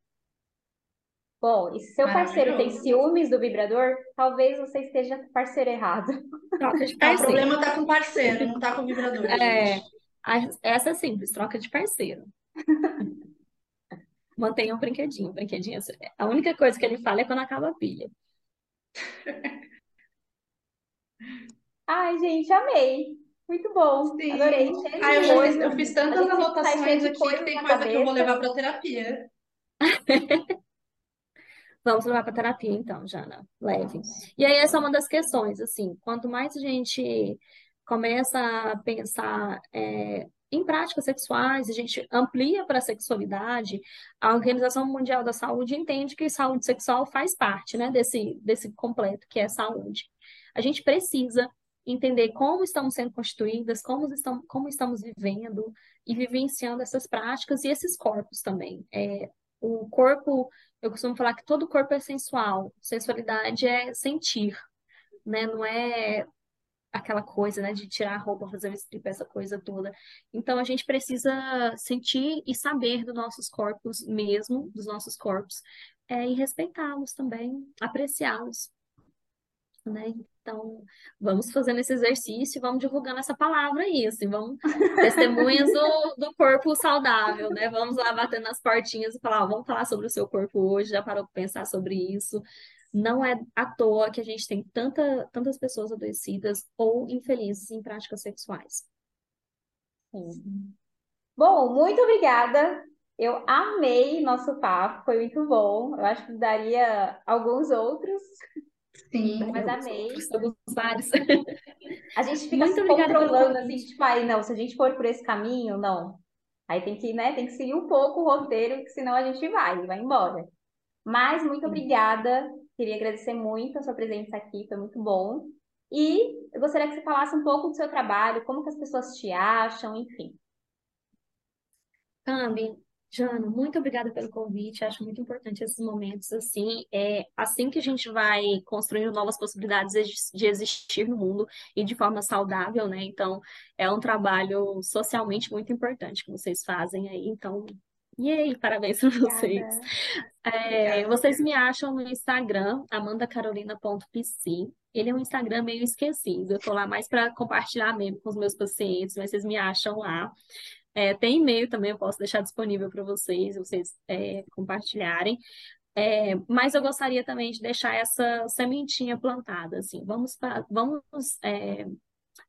Bom, e se seu parceiro tem ciúmes do vibrador, talvez você esteja com o parceiro errado. Troca de parceiro. o problema está com o parceiro, não está com o vibrador. É, essa é simples, troca de parceiro. <laughs> mantenha um brinquedinho. brinquedinho, a única coisa que ele fala é quando acaba a pilha. <laughs> Ai, gente, amei. Muito bom. Sim. Adorei. Ai, eu, fiz, eu fiz tantas anotações aqui que tem coisa cabeça. que eu vou levar para terapia. <laughs> Vamos levar para terapia, então, Jana. Leve. E aí, essa é uma das questões, assim, quanto mais a gente começa a pensar é, em práticas sexuais, a gente amplia para a sexualidade, a Organização Mundial da Saúde entende que saúde sexual faz parte né, desse, desse completo, que é saúde. A gente precisa entender como estamos sendo constituídas, como estamos, como estamos vivendo e vivenciando essas práticas e esses corpos também. É, o corpo, eu costumo falar que todo corpo é sensual, sensualidade é sentir, né? Não é aquela coisa, né, de tirar a roupa, fazer o strip, essa coisa toda. Então a gente precisa sentir e saber dos nossos corpos mesmo, dos nossos corpos, é, e respeitá-los também, apreciá-los. Né? Então, vamos fazendo esse exercício, vamos divulgando essa palavra aí, assim, vamos testemunhas do, do corpo saudável, né? Vamos lá bater nas portinhas e falar, ó, vamos falar sobre o seu corpo hoje, já parou para pensar sobre isso, não é à toa que a gente tem tanta, tantas pessoas adoecidas ou infelizes em práticas sexuais. Sim. Bom, muito obrigada. Eu amei nosso papo, foi muito bom. Eu acho que daria alguns outros. Sim. Mas amei. Somos vários. A gente fica Muito se controlando, assim, tipo, aí, não, se a gente for por esse caminho, não. Aí tem que, né, tem que seguir um pouco o roteiro, que senão a gente vai, vai embora. Mas muito obrigada. Queria agradecer muito a sua presença aqui, foi muito bom. E eu gostaria que você falasse um pouco do seu trabalho, como que as pessoas te acham, enfim. Cami, Jana, muito obrigada pelo convite. Acho muito importante esses momentos assim. É assim que a gente vai construindo novas possibilidades de existir no mundo e de forma saudável, né? Então, é um trabalho socialmente muito importante que vocês fazem aí. Então, e aí, parabéns para vocês. É, vocês me acham no Instagram, amandacarolina.pc. Ele é um Instagram meio esquecido. Eu tô lá mais para compartilhar mesmo com os meus pacientes, mas vocês me acham lá. É, tem e-mail também, eu posso deixar disponível para vocês, vocês é, compartilharem. É, mas eu gostaria também de deixar essa sementinha plantada, assim. Vamos, vamos é,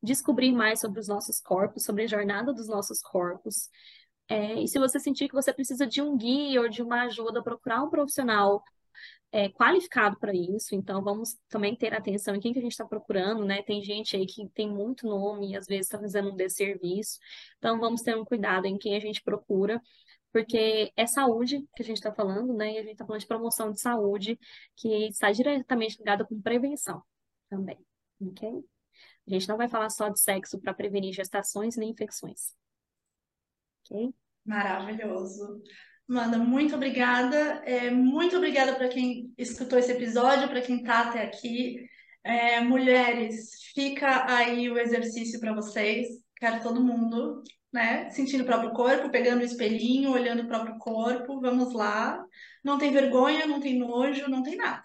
descobrir mais sobre os nossos corpos, sobre a jornada dos nossos corpos. É, e se você sentir que você precisa de um guia ou de uma ajuda, procurar um profissional é, qualificado para isso, então vamos também ter atenção em quem que a gente está procurando, né? Tem gente aí que tem muito nome e às vezes está fazendo um desserviço, então vamos ter um cuidado em quem a gente procura, porque é saúde que a gente está falando, né? E a gente está falando de promoção de saúde, que está diretamente ligada com prevenção também, ok? A gente não vai falar só de sexo para prevenir gestações nem infecções, ok? Maravilhoso. Amanda, muito obrigada. É, muito obrigada para quem escutou esse episódio, para quem está até aqui. É, mulheres, fica aí o exercício para vocês. Quero todo mundo, né? Sentindo o próprio corpo, pegando o espelhinho, olhando o próprio corpo. Vamos lá. Não tem vergonha, não tem nojo, não tem nada.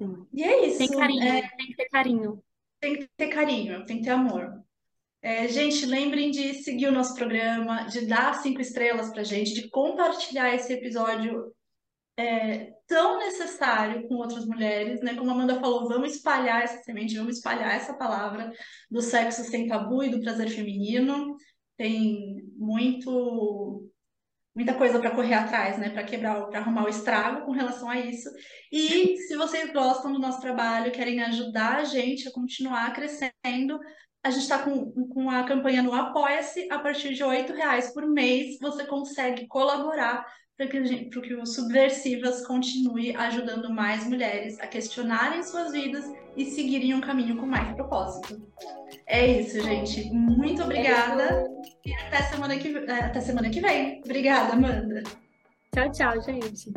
Sim. E é Tem isso. carinho, É, tem que ter carinho. tem que ter carinho, tem que ter amor. É, gente, lembrem de seguir o nosso programa, de dar cinco estrelas pra gente, de compartilhar esse episódio é, tão necessário com outras mulheres, né? Como a Amanda falou, vamos espalhar essa semente, vamos espalhar essa palavra do sexo sem tabu e do prazer feminino. Tem muito, muita coisa para correr atrás, né? Para quebrar, para arrumar o estrago com relação a isso. E se vocês gostam do nosso trabalho, querem ajudar a gente a continuar crescendo, a gente está com, com a campanha no Apoia-se. A partir de R$ reais por mês, você consegue colaborar para que, para que o Subversivas continue ajudando mais mulheres a questionarem suas vidas e seguirem um caminho com mais propósito. É isso, gente. Muito obrigada e até semana que, até semana que vem. Obrigada, Amanda. Tchau, tchau, gente.